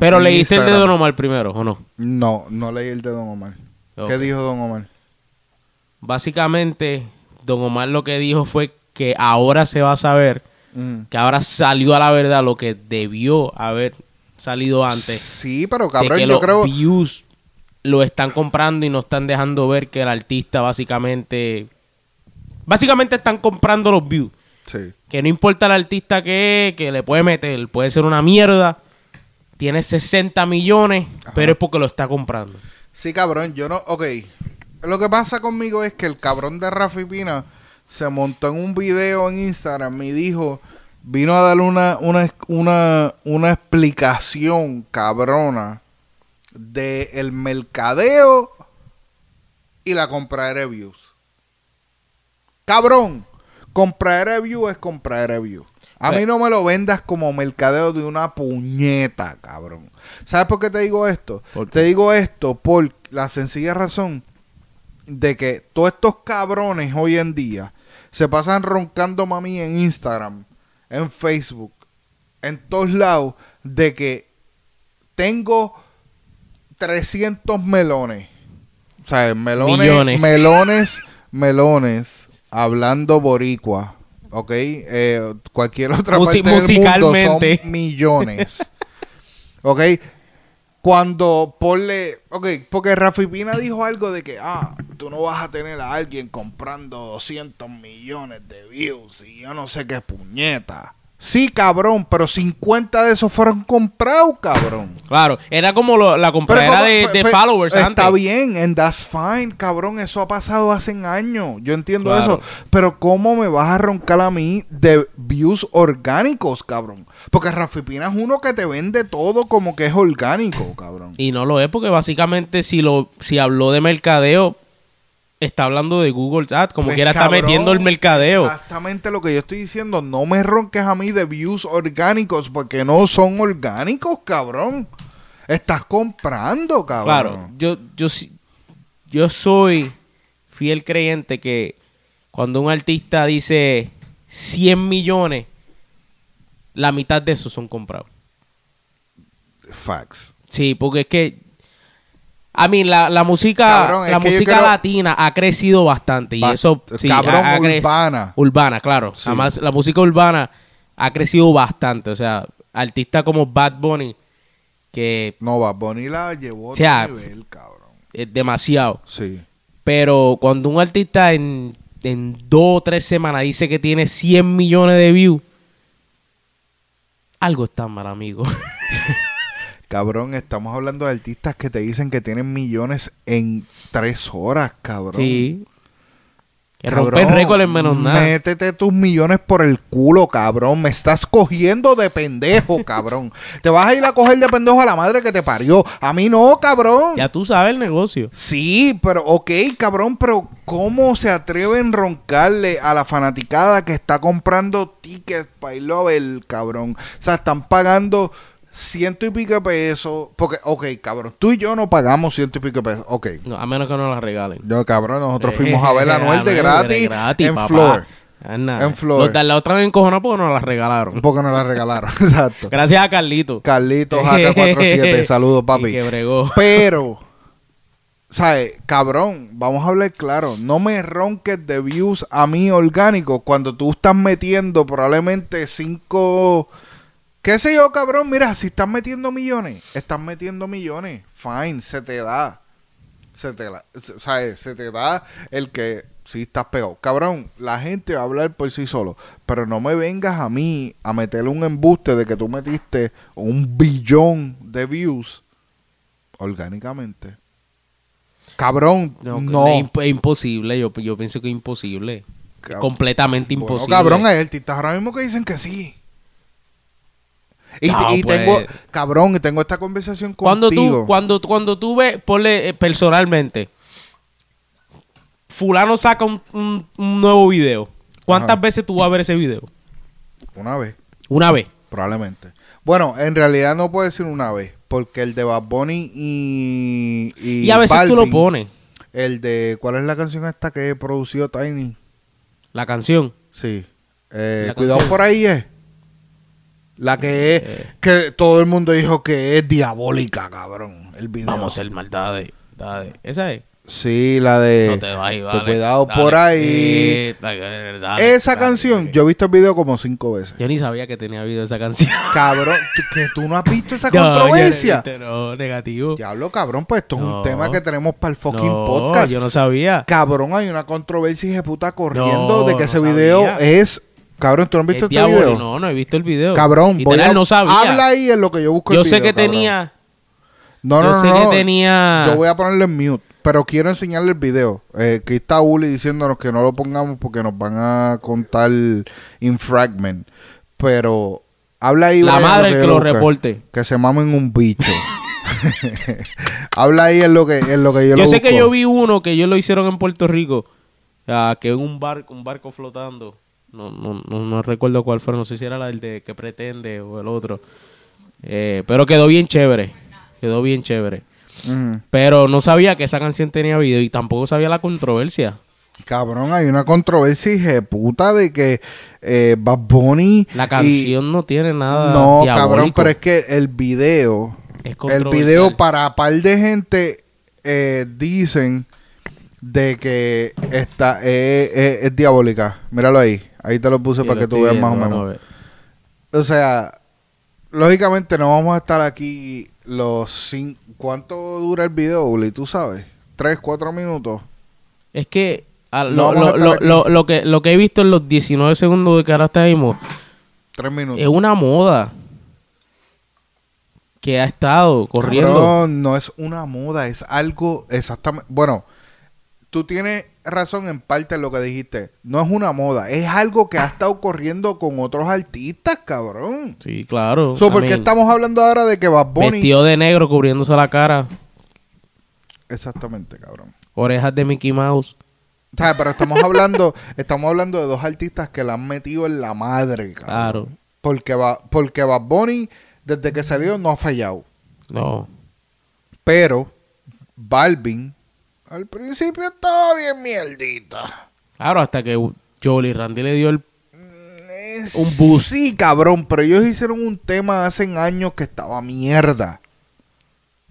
Pero leíste el de. Don Omar primero, ¿o no? No, no leí el de Don Omar. ¿Qué dijo Don Omar? Básicamente, Don Omar lo que dijo fue que ahora se va a saber, Mm. que ahora salió a la verdad lo que debió haber salido antes. Sí, pero de cabrón, que yo los creo. views lo están comprando y no están dejando ver que el artista básicamente... Básicamente están comprando los views. Sí. Que no importa el artista que es, que le puede meter, puede ser una mierda. Tiene 60 millones, pero es porque lo está comprando. Sí, cabrón, yo no. Ok. Lo que pasa conmigo es que el cabrón de Rafi Pina se montó en un video en Instagram y dijo. Vino a dar una, una, una, una explicación cabrona de el mercadeo y la compra de reviews. Cabrón, compra de review es compra de review. A mí no me lo vendas como mercadeo de una puñeta, cabrón. ¿Sabes por qué te digo esto? Te digo esto por la sencilla razón de que todos estos cabrones hoy en día se pasan roncando mami en Instagram, en Facebook, en todos lados, de que tengo 300 melones. O sea, melones, Millones. melones, melones. hablando boricua, ¿ok? Eh, cualquier otra Musi- parte del mundo son millones. ¿Ok? Cuando ponle... Ok, porque Rafi Pina dijo algo de que, ah, tú no vas a tener a alguien comprando 200 millones de views y yo no sé qué puñeta. Sí, cabrón, pero 50 de esos fueron comprados, cabrón. Claro, era como lo- la compradera de, de followers está antes. bien, and that's fine, cabrón. Eso ha pasado hace años. Yo entiendo Claro. eso. Pero ¿cómo me vas a roncar a mí de views orgánicos, cabrón? Porque Rafi Pina es uno que te vende todo como que es orgánico, cabrón. Y no lo es porque básicamente si lo si habló de mercadeo, está hablando de Google Ads, como Pues, quiera está metiendo el mercadeo. Exactamente lo que yo estoy diciendo. No me ronques a mí de views orgánicos porque no son orgánicos, cabrón. Estás comprando, cabrón. Claro, yo, yo, yo soy fiel creyente que cuando un artista dice 100 millones, la mitad de esos son comprados. Facts. Sí, porque es que a mí la, la música Cabrón, la música latina ha crecido bastante y Ba- eso sí, cabrón, ha- ha urbana. urbana, claro. Sí. Además la música urbana ha crecido bastante, o sea, artistas como Bad Bunny que No, Bad Bunny la llevó a O sea, otro nivel, cabrón. es demasiado. Sí. Pero cuando un artista en, en dos o tres semanas dice que tiene 100 millones de views, algo está mal, amigo. Cabrón, estamos hablando de artistas que te dicen que tienen millones en tres horas, cabrón. sí. Que Cabrón, récord en menos nada. Métete tus millones por el culo, cabrón. Me estás cogiendo de pendejo, cabrón. te vas a ir a coger de pendejo a la madre que te parió. A mí no, cabrón. Ya tú sabes el negocio. Sí, pero ok, cabrón, pero ¿cómo se atreven a roncarle a la fanaticada que está comprando tickets para ver, cabrón? O sea, están pagando ciento y pico de pesos. Porque, ok, cabrón, tú y yo no pagamos ciento y pico de pesos. Ok. No, a menos que no la regalen. Yo, cabrón, nosotros Eh, fuimos a ver a Anuel de Anuel gratis, en papá. Flor. Anda. En Flor. Los de la otra vez encojonados porque nos la regalaron. Porque nos la regalaron, exacto. Gracias a Carlito. Carlitos AK47, saludos, papi. que bregó. Pero, ¿sabes? Cabrón, vamos a hablar claro. No me ronques de views a mí orgánico cuando tú estás metiendo probablemente cinco. ¿Qué sé yo, cabrón? Mira, si estás metiendo millones, estás metiendo millones. Fine, se te da. Se te da, se- ¿sabes? Se te da el que sí estás pegado. Cabrón, la gente va a hablar por sí solo. Pero no me vengas a mí a meterle un embuste de que tú metiste un billón de views orgánicamente. Cabrón, No, no. Es, imp- es imposible. Yo, yo pienso que es imposible. Cab- Completamente Bueno, imposible. cabrón, hay artistas ahora mismo que dicen que sí. Y, No, y pues. tengo, cabrón, y tengo esta conversación cuando contigo. tú, cuando, cuando tú ves, ponle eh, personalmente, fulano saca un, un- un nuevo video. ¿Cuántas Ajá. veces tú vas a ver ese video? Una vez, Una vez. probablemente. Bueno, en realidad no puedo decir una vez, porque el de Bad Bunny y... Y, Y, a veces tú lo pones, El de... ¿Cuál es la canción esta que produció Tiny? la canción. Sí. Eh, La cuidado canción. por ahí es. La que es... Eh. Que todo el mundo dijo que es diabólica, cabrón. El video. Vamos a hacer maldades. dale. Esa es. Sí, la de... No te vayas, vale. cuidado Dale. por ahí. Dale, dale, Esa canción, yo he visto el video como cinco veces. Yo ni sabía que tenía video esa canción. Cabrón, ¿tú- que tú no has visto esa No, controversia. No, negativo. Diablo, cabrón, pues esto es un tema que tenemos para el fucking no, podcast. yo no sabía. Cabrón, hay una controversia de puta corriendo de que ese video sabía. es. Cabrón, ¿tú no has visto Es este video? No, no he visto el video. Cabrón, voy a- no sabía. Habla ahí en lo que yo busco yo el sé video, que cabrón. tenía. No, no, yo sé no, que tenía. Yo voy a ponerle en mute, pero quiero enseñarle el video. Eh, que está Uli diciéndonos que no lo pongamos porque nos van a contar infragment. Pero habla ahí. La madre el que lo reporte. Que se mamen un bicho. habla ahí en lo que, en lo que yo Yo, lo sé que yo vi uno que ellos lo hicieron en Puerto Rico. ah, que en un barco, un barco flotando. No, no, no, no recuerdo cuál fue. No sé si era el de que pretende o el otro. Eh, pero quedó bien chévere. Quedó bien chévere. Pero no sabía que esa canción tenía video y tampoco sabía la controversia. Cabrón, hay una controversia hija puta de que eh, Bad Bunny. La y- canción no tiene nada. No, diabólico. cabrón, pero es que el video. Es El video para par de gente eh, dicen de que esta es, es- es diabólica. Míralo ahí. Ahí te lo puse Sí, para lo que tú veas más o menos. O sea, lógicamente no vamos a estar aquí los cin- ¿Cuánto dura el video, Uli? ¿Tú sabes? ¿Tres, cuatro minutos? Es que a- No lo, vamos a lo- lo- lo- lo que lo que he visto en los 19 segundos de que ahora estamos Tres minutos. es una moda que ha estado corriendo. Cabrón, no es una moda, es algo exactamente... Bueno, tú tienes razón en parte en lo que dijiste. No es una moda, es algo que ha estado corriendo con otros artistas, cabrón. Sí, claro. So, ¿Por qué estamos hablando ahora de que Bad Bunny... Vestido de negro cubriéndose la cara, Exactamente, cabrón. orejas de Mickey Mouse. O sea, pero estamos hablando, estamos hablando de dos artistas que la han metido en la madre, cabrón. Claro. Porque, va, porque Bad Bunny, desde que salió, no ha fallado. No. Pero Balvin, al principio estaba bien mierdita. Claro, hasta que Jolie Randy le dio el Un boost. Sí, cabrón, pero ellos hicieron un tema hace años que estaba mierda.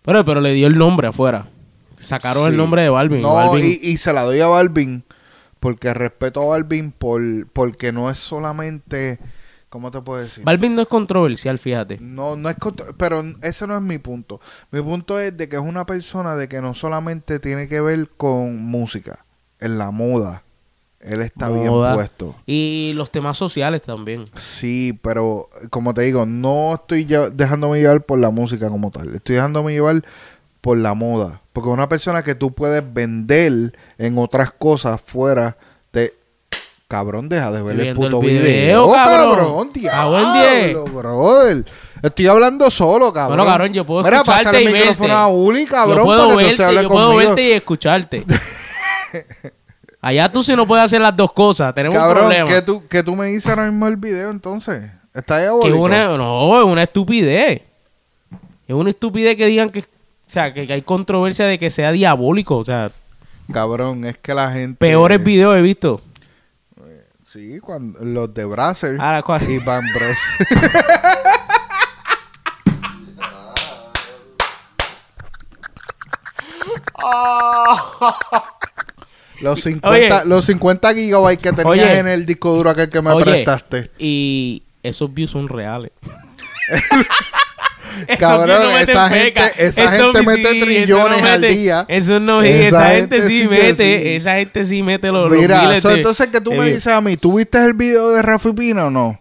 pero, pero le dio el nombre afuera. Sacaron el nombre de Balvin. No, Balvin- Y, y se la doy a Balvin porque respeto a Balvin por, porque no es solamente, ¿cómo te puedo decir? Balvin no es controversial, fíjate. No, no es pero ese no es mi punto. Mi punto es de que es una persona de que no solamente tiene que ver con música, en la moda. Él está Moda. bien puesto. Y los temas sociales también. Sí, pero como te digo, no estoy dejándome llevar por la música como tal. Estoy dejándome llevar por la moda. Porque una persona que tú puedes vender en otras cosas fuera. Cabrón, deja de ver el Viendo el puto video, video. cabrón. cabrón, Ah, diablo, brother. Estoy hablando solo, cabrón. Bueno, cabrón, yo puedo Mira, escucharte pásale el y micrófono verte. a Uli, cabrón, yo puedo para que tú se hable yo puedo verte y escucharte. Allá tú sí no puedes hacer las dos cosas. Tenemos un Cabrón, problema. ¿qué tú, ¿qué tú me dices ahora mismo el video entonces? Está Que diabólico. es una, no, es una estupidez. Es una estupidez que digan que, o sea, que, que hay controversia de que sea diabólico. O sea, Cabrón, es que la gente... peores videos he visto. Sí, cuando los de Brasser Ahora, ¿cuál? y Van Bros. los 50, Oye. los 50 gigabytes que tenías Oye. en el disco duro aquel que me Oye, prestaste. Y esos views son reales. Cabrón, no esa gente- esa gente sí, mete eso trillones no al mete- día. Eso no, Esa esa, gente gente sí sí mete, sí. esa gente sí mete los, los Mira, de- entonces que tú me dices a mí, ¿tú viste el video de Rafi Pina o no?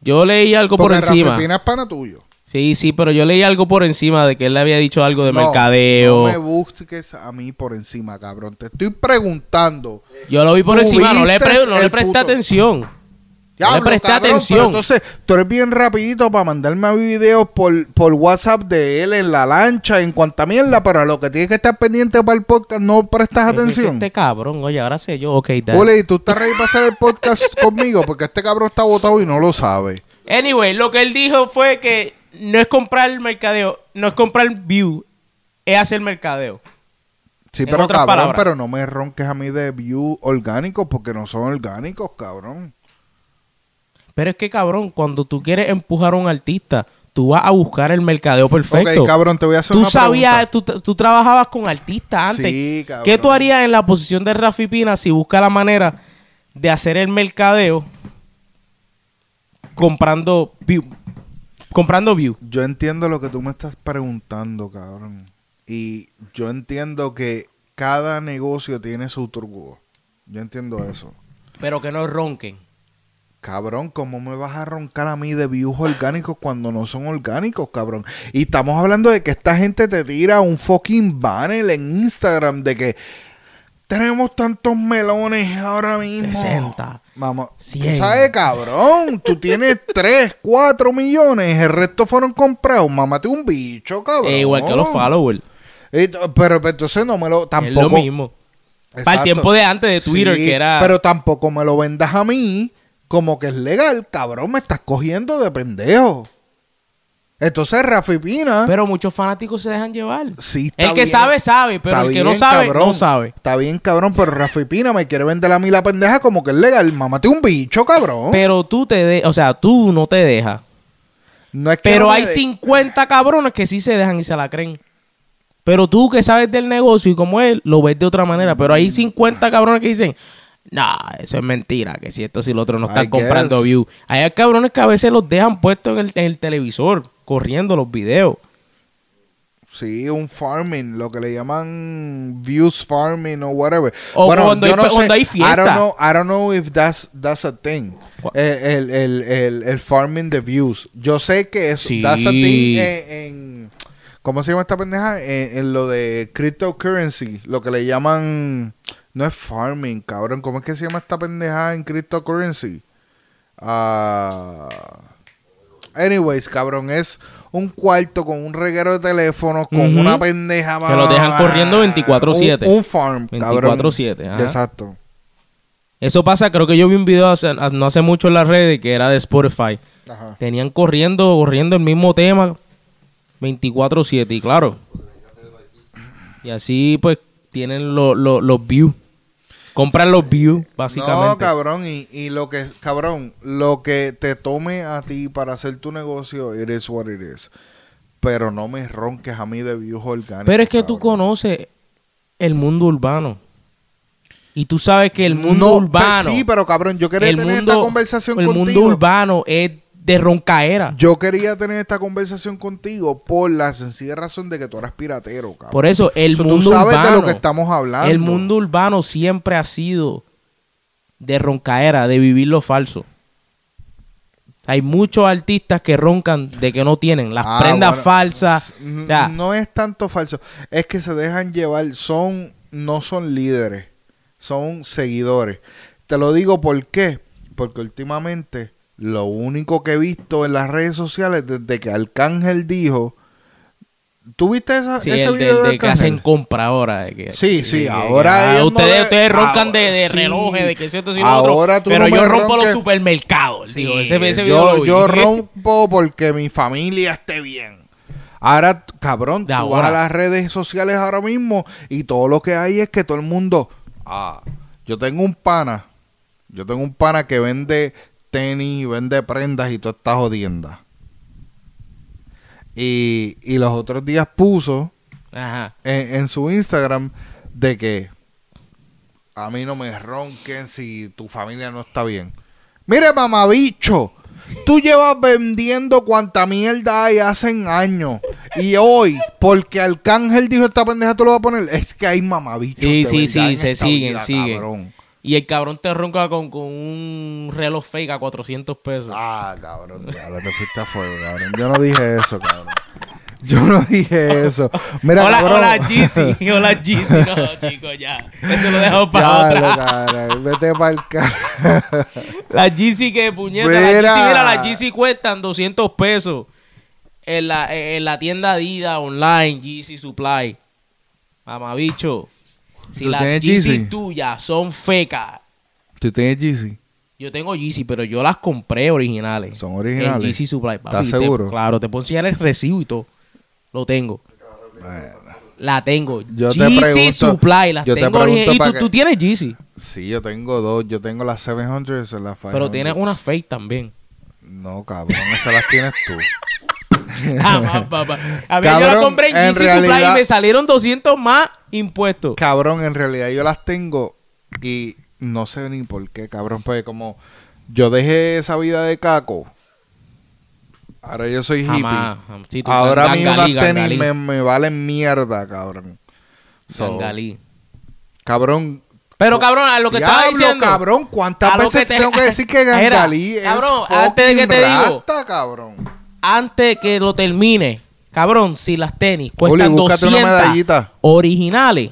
Yo leí algo por encima. Rafi Pina es pana tuyo. Sí, sí, pero yo leí algo por encima de que él le había dicho algo de No, mercadeo. No me busques a mí por encima, cabrón. Te estoy preguntando. Yo lo vi por encima, no le, pre- no le presté atención. No le presté cabrón, atención. entonces, tú eres bien rapidito para mandarme videos por, por WhatsApp de él en la lancha, en cuanta mierda, pero a lo que tienes que estar pendiente para el podcast no prestas Es atención. Este cabrón, oye, ahora sé yo, ok, dale. Ole, ¿y tú estás ready para hacer el podcast conmigo? Porque este cabrón está votado y no lo sabe. Anyway, lo que él dijo fue que no es comprar el mercadeo, no es comprar view, es hacer mercadeo. Sí, En pero cabrón, palabras. pero no me ronques a mí de view orgánicos porque no son orgánicos, cabrón. Pero es que, cabrón, cuando tú quieres empujar a un artista, tú vas a buscar el mercadeo perfecto. Ok, cabrón, te voy a hacer tú una sabías, pregunta. tú, tú trabajabas con artistas antes. Sí, cabrón. ¿Qué tú harías en la posición de Rafi Pina si busca la manera de hacer el mercadeo comprando view? Comprando view. Yo entiendo lo que tú me estás preguntando, cabrón. Y yo entiendo que cada negocio tiene su turbo. Yo entiendo eso. Pero que no ronquen. Cabrón, ¿cómo me vas a roncar a mí de views orgánicos cuando no son orgánicos, cabrón? Y estamos hablando de que esta gente te tira un fucking banner en Instagram de que tenemos tantos melones ahora mismo. 60. Vamos, tú 100. sabes, cabrón, tú tienes 3, 4 millones, el resto fueron comprados. Mámate un bicho, cabrón. Eh, igual que los followers. Pero, pero entonces no me lo tampoco Es lo mismo. Para el Exacto. tiempo de antes de Twitter, Sí, que era. Pero tampoco me lo vendas a mí como que es legal, cabrón, me estás cogiendo de pendejo. Entonces Rafi Pina, Pero muchos fanáticos se dejan llevar. sí está El que bien, sabe, sabe, pero está el que no sabe, cabrón, no sabe. Está bien, cabrón, pero Rafi Pina me quiere vender a mí la pendeja como que es legal. Mámate un bicho, cabrón. Pero tú te de, o sea, tú no te dejas. no es que Pero no hay de- 50 cabrones que sí se dejan y se la creen. Pero tú que sabes del negocio y como él, lo ves de otra manera. Pero hay 50 cabrones que dicen, no, eso es mentira, que si esto si lo otro no están I comprando guess. views. Hay cabrones que a veces los dejan puestos en el, en el televisor, corriendo los videos. Sí, un farming, lo que le llaman views farming o whatever. O cuando hay- cuando hay I fiesta. don't know, I don't know if that's, that's a thing. El, el, el, el, el farming de views. Yo sé que es Sí. that's a thing en, en- ¿cómo se llama esta pendeja? En, en lo de cryptocurrency, lo que le llaman no es farming, cabrón. ¿Cómo es que se llama esta pendeja en cryptocurrency? Ah Anyways, cabrón, es un cuarto con un reguero de teléfonos, con una pendeja. Que lo dejan corriendo 24/7. Un, un farm, cabrón. 24/7, ajá. Exacto. Eso pasa, creo que yo vi un video hace- no hace mucho en las redes que era de Spotify. Ajá. Tenían corriendo, corriendo el mismo tema 24-7 y claro. Y así pues tienen lo- lo- los views. Compran los views, básicamente. No, cabrón, y, y lo que, cabrón, lo que te tome a ti para hacer tu negocio, is what it is. Pero no me ronques a mí de views orgánicos. Pero es que tú cabrón. conoces el mundo urbano. Y tú sabes que el mundo No, urbano. pues sí, pero cabrón, yo quería el tener mundo, esta conversación el contigo. mundo urbano es de roncaera. Yo quería tener esta conversación contigo por la sencilla razón de que tú eres piratero, cabrón. Por eso, el So, mundo tú sabes urbano. de lo que estamos hablando. El mundo urbano siempre ha sido de roncaera, de vivir lo falso. Hay muchos artistas que roncan de que no tienen las Ah, prendas bueno, falsas. O sea, no es tanto falso, es que se dejan llevar, son no son líderes, son seguidores. Te lo digo por qué, porque últimamente lo único que he visto en las redes sociales desde que Arcángel dijo, ¿tú viste esa, sí, ese el video de, de, de que hacen compra ahora. de que- Sí, sí, ahora ah, ellos no ustedes, le- ustedes roncan de, de ahora- relojes, de que cierto y lo otro. Ahora tú Pero no yo rompo los supermercados. digo, Sí, ese, ese video yo, yo rompo porque mi familia esté bien. Ahora, cabrón, tú ahora. vas a las redes sociales ahora mismo y todo lo que hay es que todo el mundo... Ah, yo tengo un pana. Yo tengo un pana que vende tenis, vende prendas y toda esta jodienda. Y, y los otros días puso Ajá. en, en su Instagram de que a mí no me ronquen si tu familia no está bien. Mire, mamabicho, tú llevas vendiendo cuanta mierda hay hace años. Y hoy, porque Arcángel dijo esta pendeja, tú lo vas a poner. Es que hay mamabichos. Sí, sí, sí, se siguen, siguen. Cabrón. Y el cabrón te ronca con, con un reloj fake a 400 pesos. Ah, cabrón, ya te fuiste a fuego, cabrón. Yo no dije eso, cabrón. Yo no dije eso. Mira, hola, cabrón. hola, Jeezy. Hola, Jeezy. No, chicos, ya. Eso lo dejamos para Ya, otra. lo, cabrón, Vete para el cara. La Yeezy que puñeta. La Mira. Yeezy, mira, las Yeezy cuestan 200 pesos. En la, en la tienda Adidas online, Yeezy Supply. Mamabicho. Si ¿Tú las Yeezy tuyas son fecas. ¿Tú tienes Yeezy? Yo tengo Yeezy, pero yo las compré originales. ¿Son originales? En Yeezy Supply. ¿Estás te- seguro? claro, te puedo enseñar el recibo y todo. Lo tengo. La tengo. Yo te pregunto- Supply, las yo te tengo pregunto origi- Y pa' tú, que- tú tienes Yeezy, Sí, yo tengo dos. Yo tengo las 700 y las 500. pero tienes una fake también. No, cabrón, esas las tienes tú. Jamás, papá. A ver, yo la Cabrón, compré en en Yeezy Supply y realidad- me salieron 200 más impuestos. Cabrón, en realidad yo las tengo y no sé ni por qué, cabrón. Pues como yo dejé esa vida de caco. Ahora yo soy hippie. Jamás. Sí, Ahora unas gangalí, tenis me, me valen mierda, cabrón. So, cabrón. Pero cabrón, a lo que estaba Diablo, diciendo. cabrón, ¿cuántas veces que te- tengo que decir que Gangalí es cabrón, antes de que te digo. rasta, cabrón? Antes que lo termine, cabrón, si las tenis cuestan una 200 medallita. originales,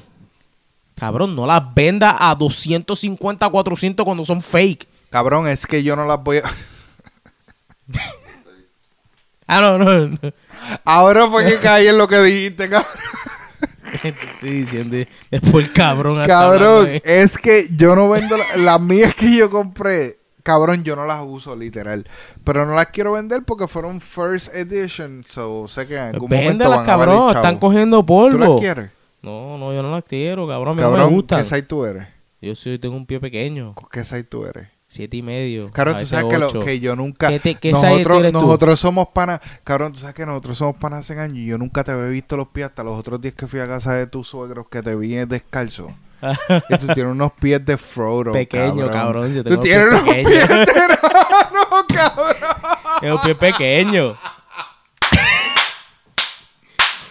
cabrón, no las venda a 250, 400 cuando son fake. Cabrón, es que yo no las voy a... Ah, no, no. no. Ahora fue que caí en lo que dijiste, cabrón. ¿Qué te estoy diciendo? Es por cabrón. Cabrón, hablando es que yo no vendo la- las mías que yo compré. Cabrón, yo no las uso literal. Pero no las quiero vender porque fueron first edition. So sé que en algún momento van a cabrón. chavo. Están cogiendo ¿Tú polvo. las quieres? No, no, yo no las quiero, cabrón. A mí no Cabrón, me gustan. ¿qué size tú eres? Yo sí tengo un pie pequeño. ¿Qué size tú eres? Siete y medio. Cabrón, a tú sabes que, lo- que yo nunca. ¿Qué te- qué nosotros, tú? nosotros somos panas. Cabrón, tú sabes que nosotros somos panas hace años y yo nunca te había visto los pies hasta los otros días que fui a casa de tus suegros que te vi descalzo. Y tú tienes unos pies de Frodo. Pequeño, cabrón, yo Tú tengo tienes pies unos pequeños. pies de enano, cabrón. Es un pie pequeño.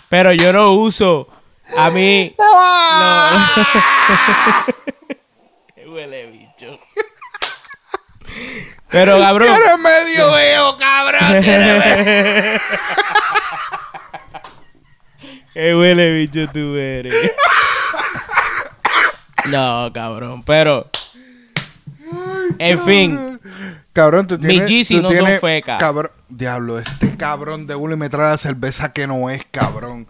Pero yo no uso. A mí. No. Huele bicho. Pero cabrón. Eres medio veo, cabrón. Qué huele bicho tú eres. No, cabrón. Pero. En fin. Cabrón, tú Mis tienes. Yeezy tú no son tienes- fecas. Cabrón, diablo, este cabrón de y me trae la cerveza que no es, cabrón.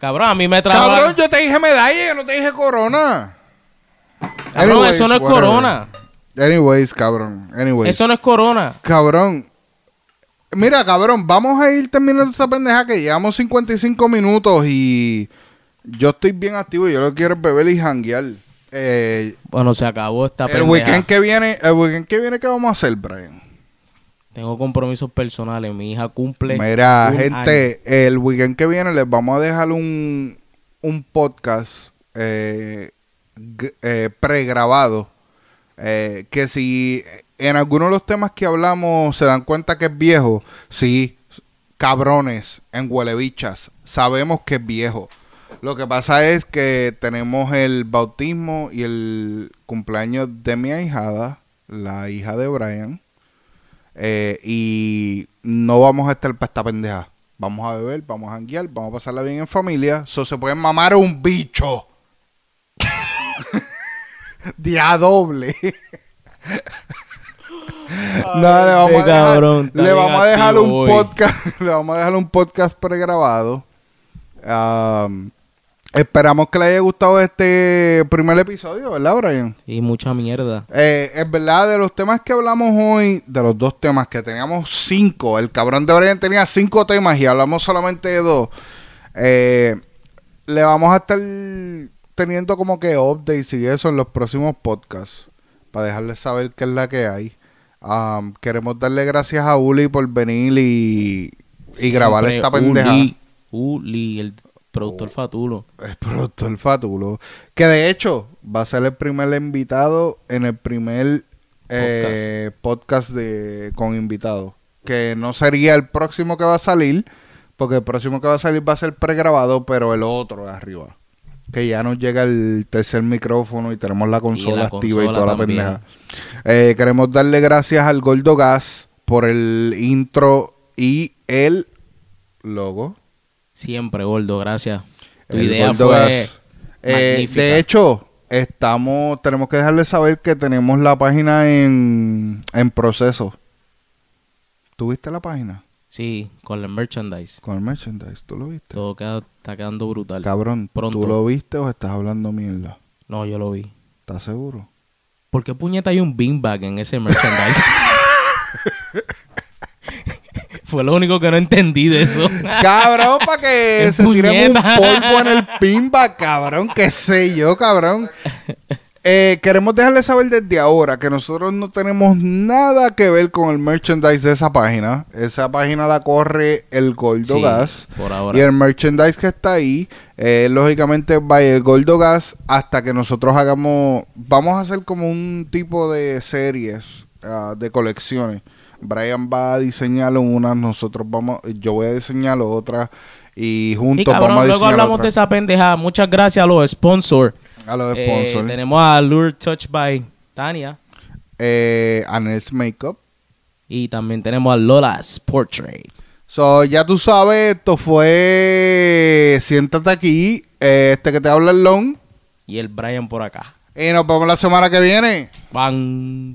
Cabrón, a mí me traba. Cabrón, yo te dije medalla, yo no te dije corona. Cabrón, Anyways, eso no es whatever. corona. Anyways, cabrón. Anyways. Eso no es corona. Cabrón. Mira, cabrón, vamos a ir terminando esta pendeja que llevamos 55 minutos y yo estoy bien activo y yo lo quiero beber y janguear. Eh, Bueno, se acabó esta el pendeja. weekend que viene, el weekend que viene, ¿qué vamos a hacer, Brian? Tengo compromisos personales. Mi hija cumple. Mira, un gente, el weekend que viene les vamos a dejar un, un podcast eh, eh, pregrabado. eh, que si en alguno de los temas que hablamos se dan cuenta que es viejo, sí, cabrones, en huelebichas, sabemos que es viejo. Lo que pasa es que tenemos el bautismo y el cumpleaños de mi ahijada, la hija de Brian. Eh, y no vamos a estar para esta pendeja. Vamos a beber, vamos a janguear, vamos a pasarla bien en familia. So se pueden mamar un bicho. Día doble. no, le vamos, a dejar, cabrón le vamos a dejar un hoy. podcast. Le vamos a dejar un podcast pregrabado. Um, esperamos que le haya gustado este primer episodio, ¿verdad, Brian? Y mucha mierda. Eh, es verdad, de los temas que hablamos hoy, de los dos temas que teníamos cinco, el cabrón de Brian tenía cinco temas y hablamos solamente de dos. eh, le vamos a estar teniendo como que updates y eso en los próximos podcasts para dejarles saber qué es la que hay. Um, queremos darle gracias a Uli por venir y, y grabar esta pendeja. Uli, Uli, el productor Fatulo. Es productor Fatulo. Que de hecho va a ser el primer invitado en el primer eh, podcast de con invitado. Que no sería el próximo que va a salir, porque el próximo que va a salir va a ser pregrabado, pero el otro de arriba. Que ya nos llega el tercer micrófono y tenemos la consola la activa y toda la pendeja. Eh, queremos darle gracias al Gordo Gas por el intro y el logo. Siempre, gordo, gracias. Tu El idea Gordo fue. Eh, de hecho, estamos, tenemos que dejarles saber que tenemos la página en, en proceso. ¿Tuviste la página? Sí, con el merchandise. Con el merchandise, ¿tú lo viste? Todo queda- está quedando brutal. Cabrón, Pronto. ¿tú lo viste o estás hablando mierda? No, yo lo vi. ¿Estás seguro? ¿Por qué puñeta hay un beanbag en ese merchandise? Fue lo único que no entendí de eso. Cabrón, para que se tiren un polvo en el pimba, cabrón. Que sé yo, cabrón. Eh, queremos dejarles saber desde ahora que nosotros no tenemos nada que ver con el merchandise de esa página. Esa página la corre el Gordo Sí, Gas. por ahora. Y el merchandise que está ahí, eh, lógicamente va el Gordo Gas hasta que nosotros hagamos. Vamos a hacer como un tipo de series ah, de colecciones. Brian va a diseñarlo una, nosotros vamos, yo voy a diseñarlo otra y Y juntos cabrón, vamos a luego diseñar hablamos otra. de esa pendeja. Muchas gracias a los sponsors. a los Eh, sponsors. tenemos a Lure Touch by Tania. Eh, Anel's Makeup. Y también tenemos a Lola's Portrait. So, ya tú sabes, esto fue Siéntate aquí, eh, este que te habla el Long. Y el Brian por acá. Y nos vemos la semana que viene. Bang.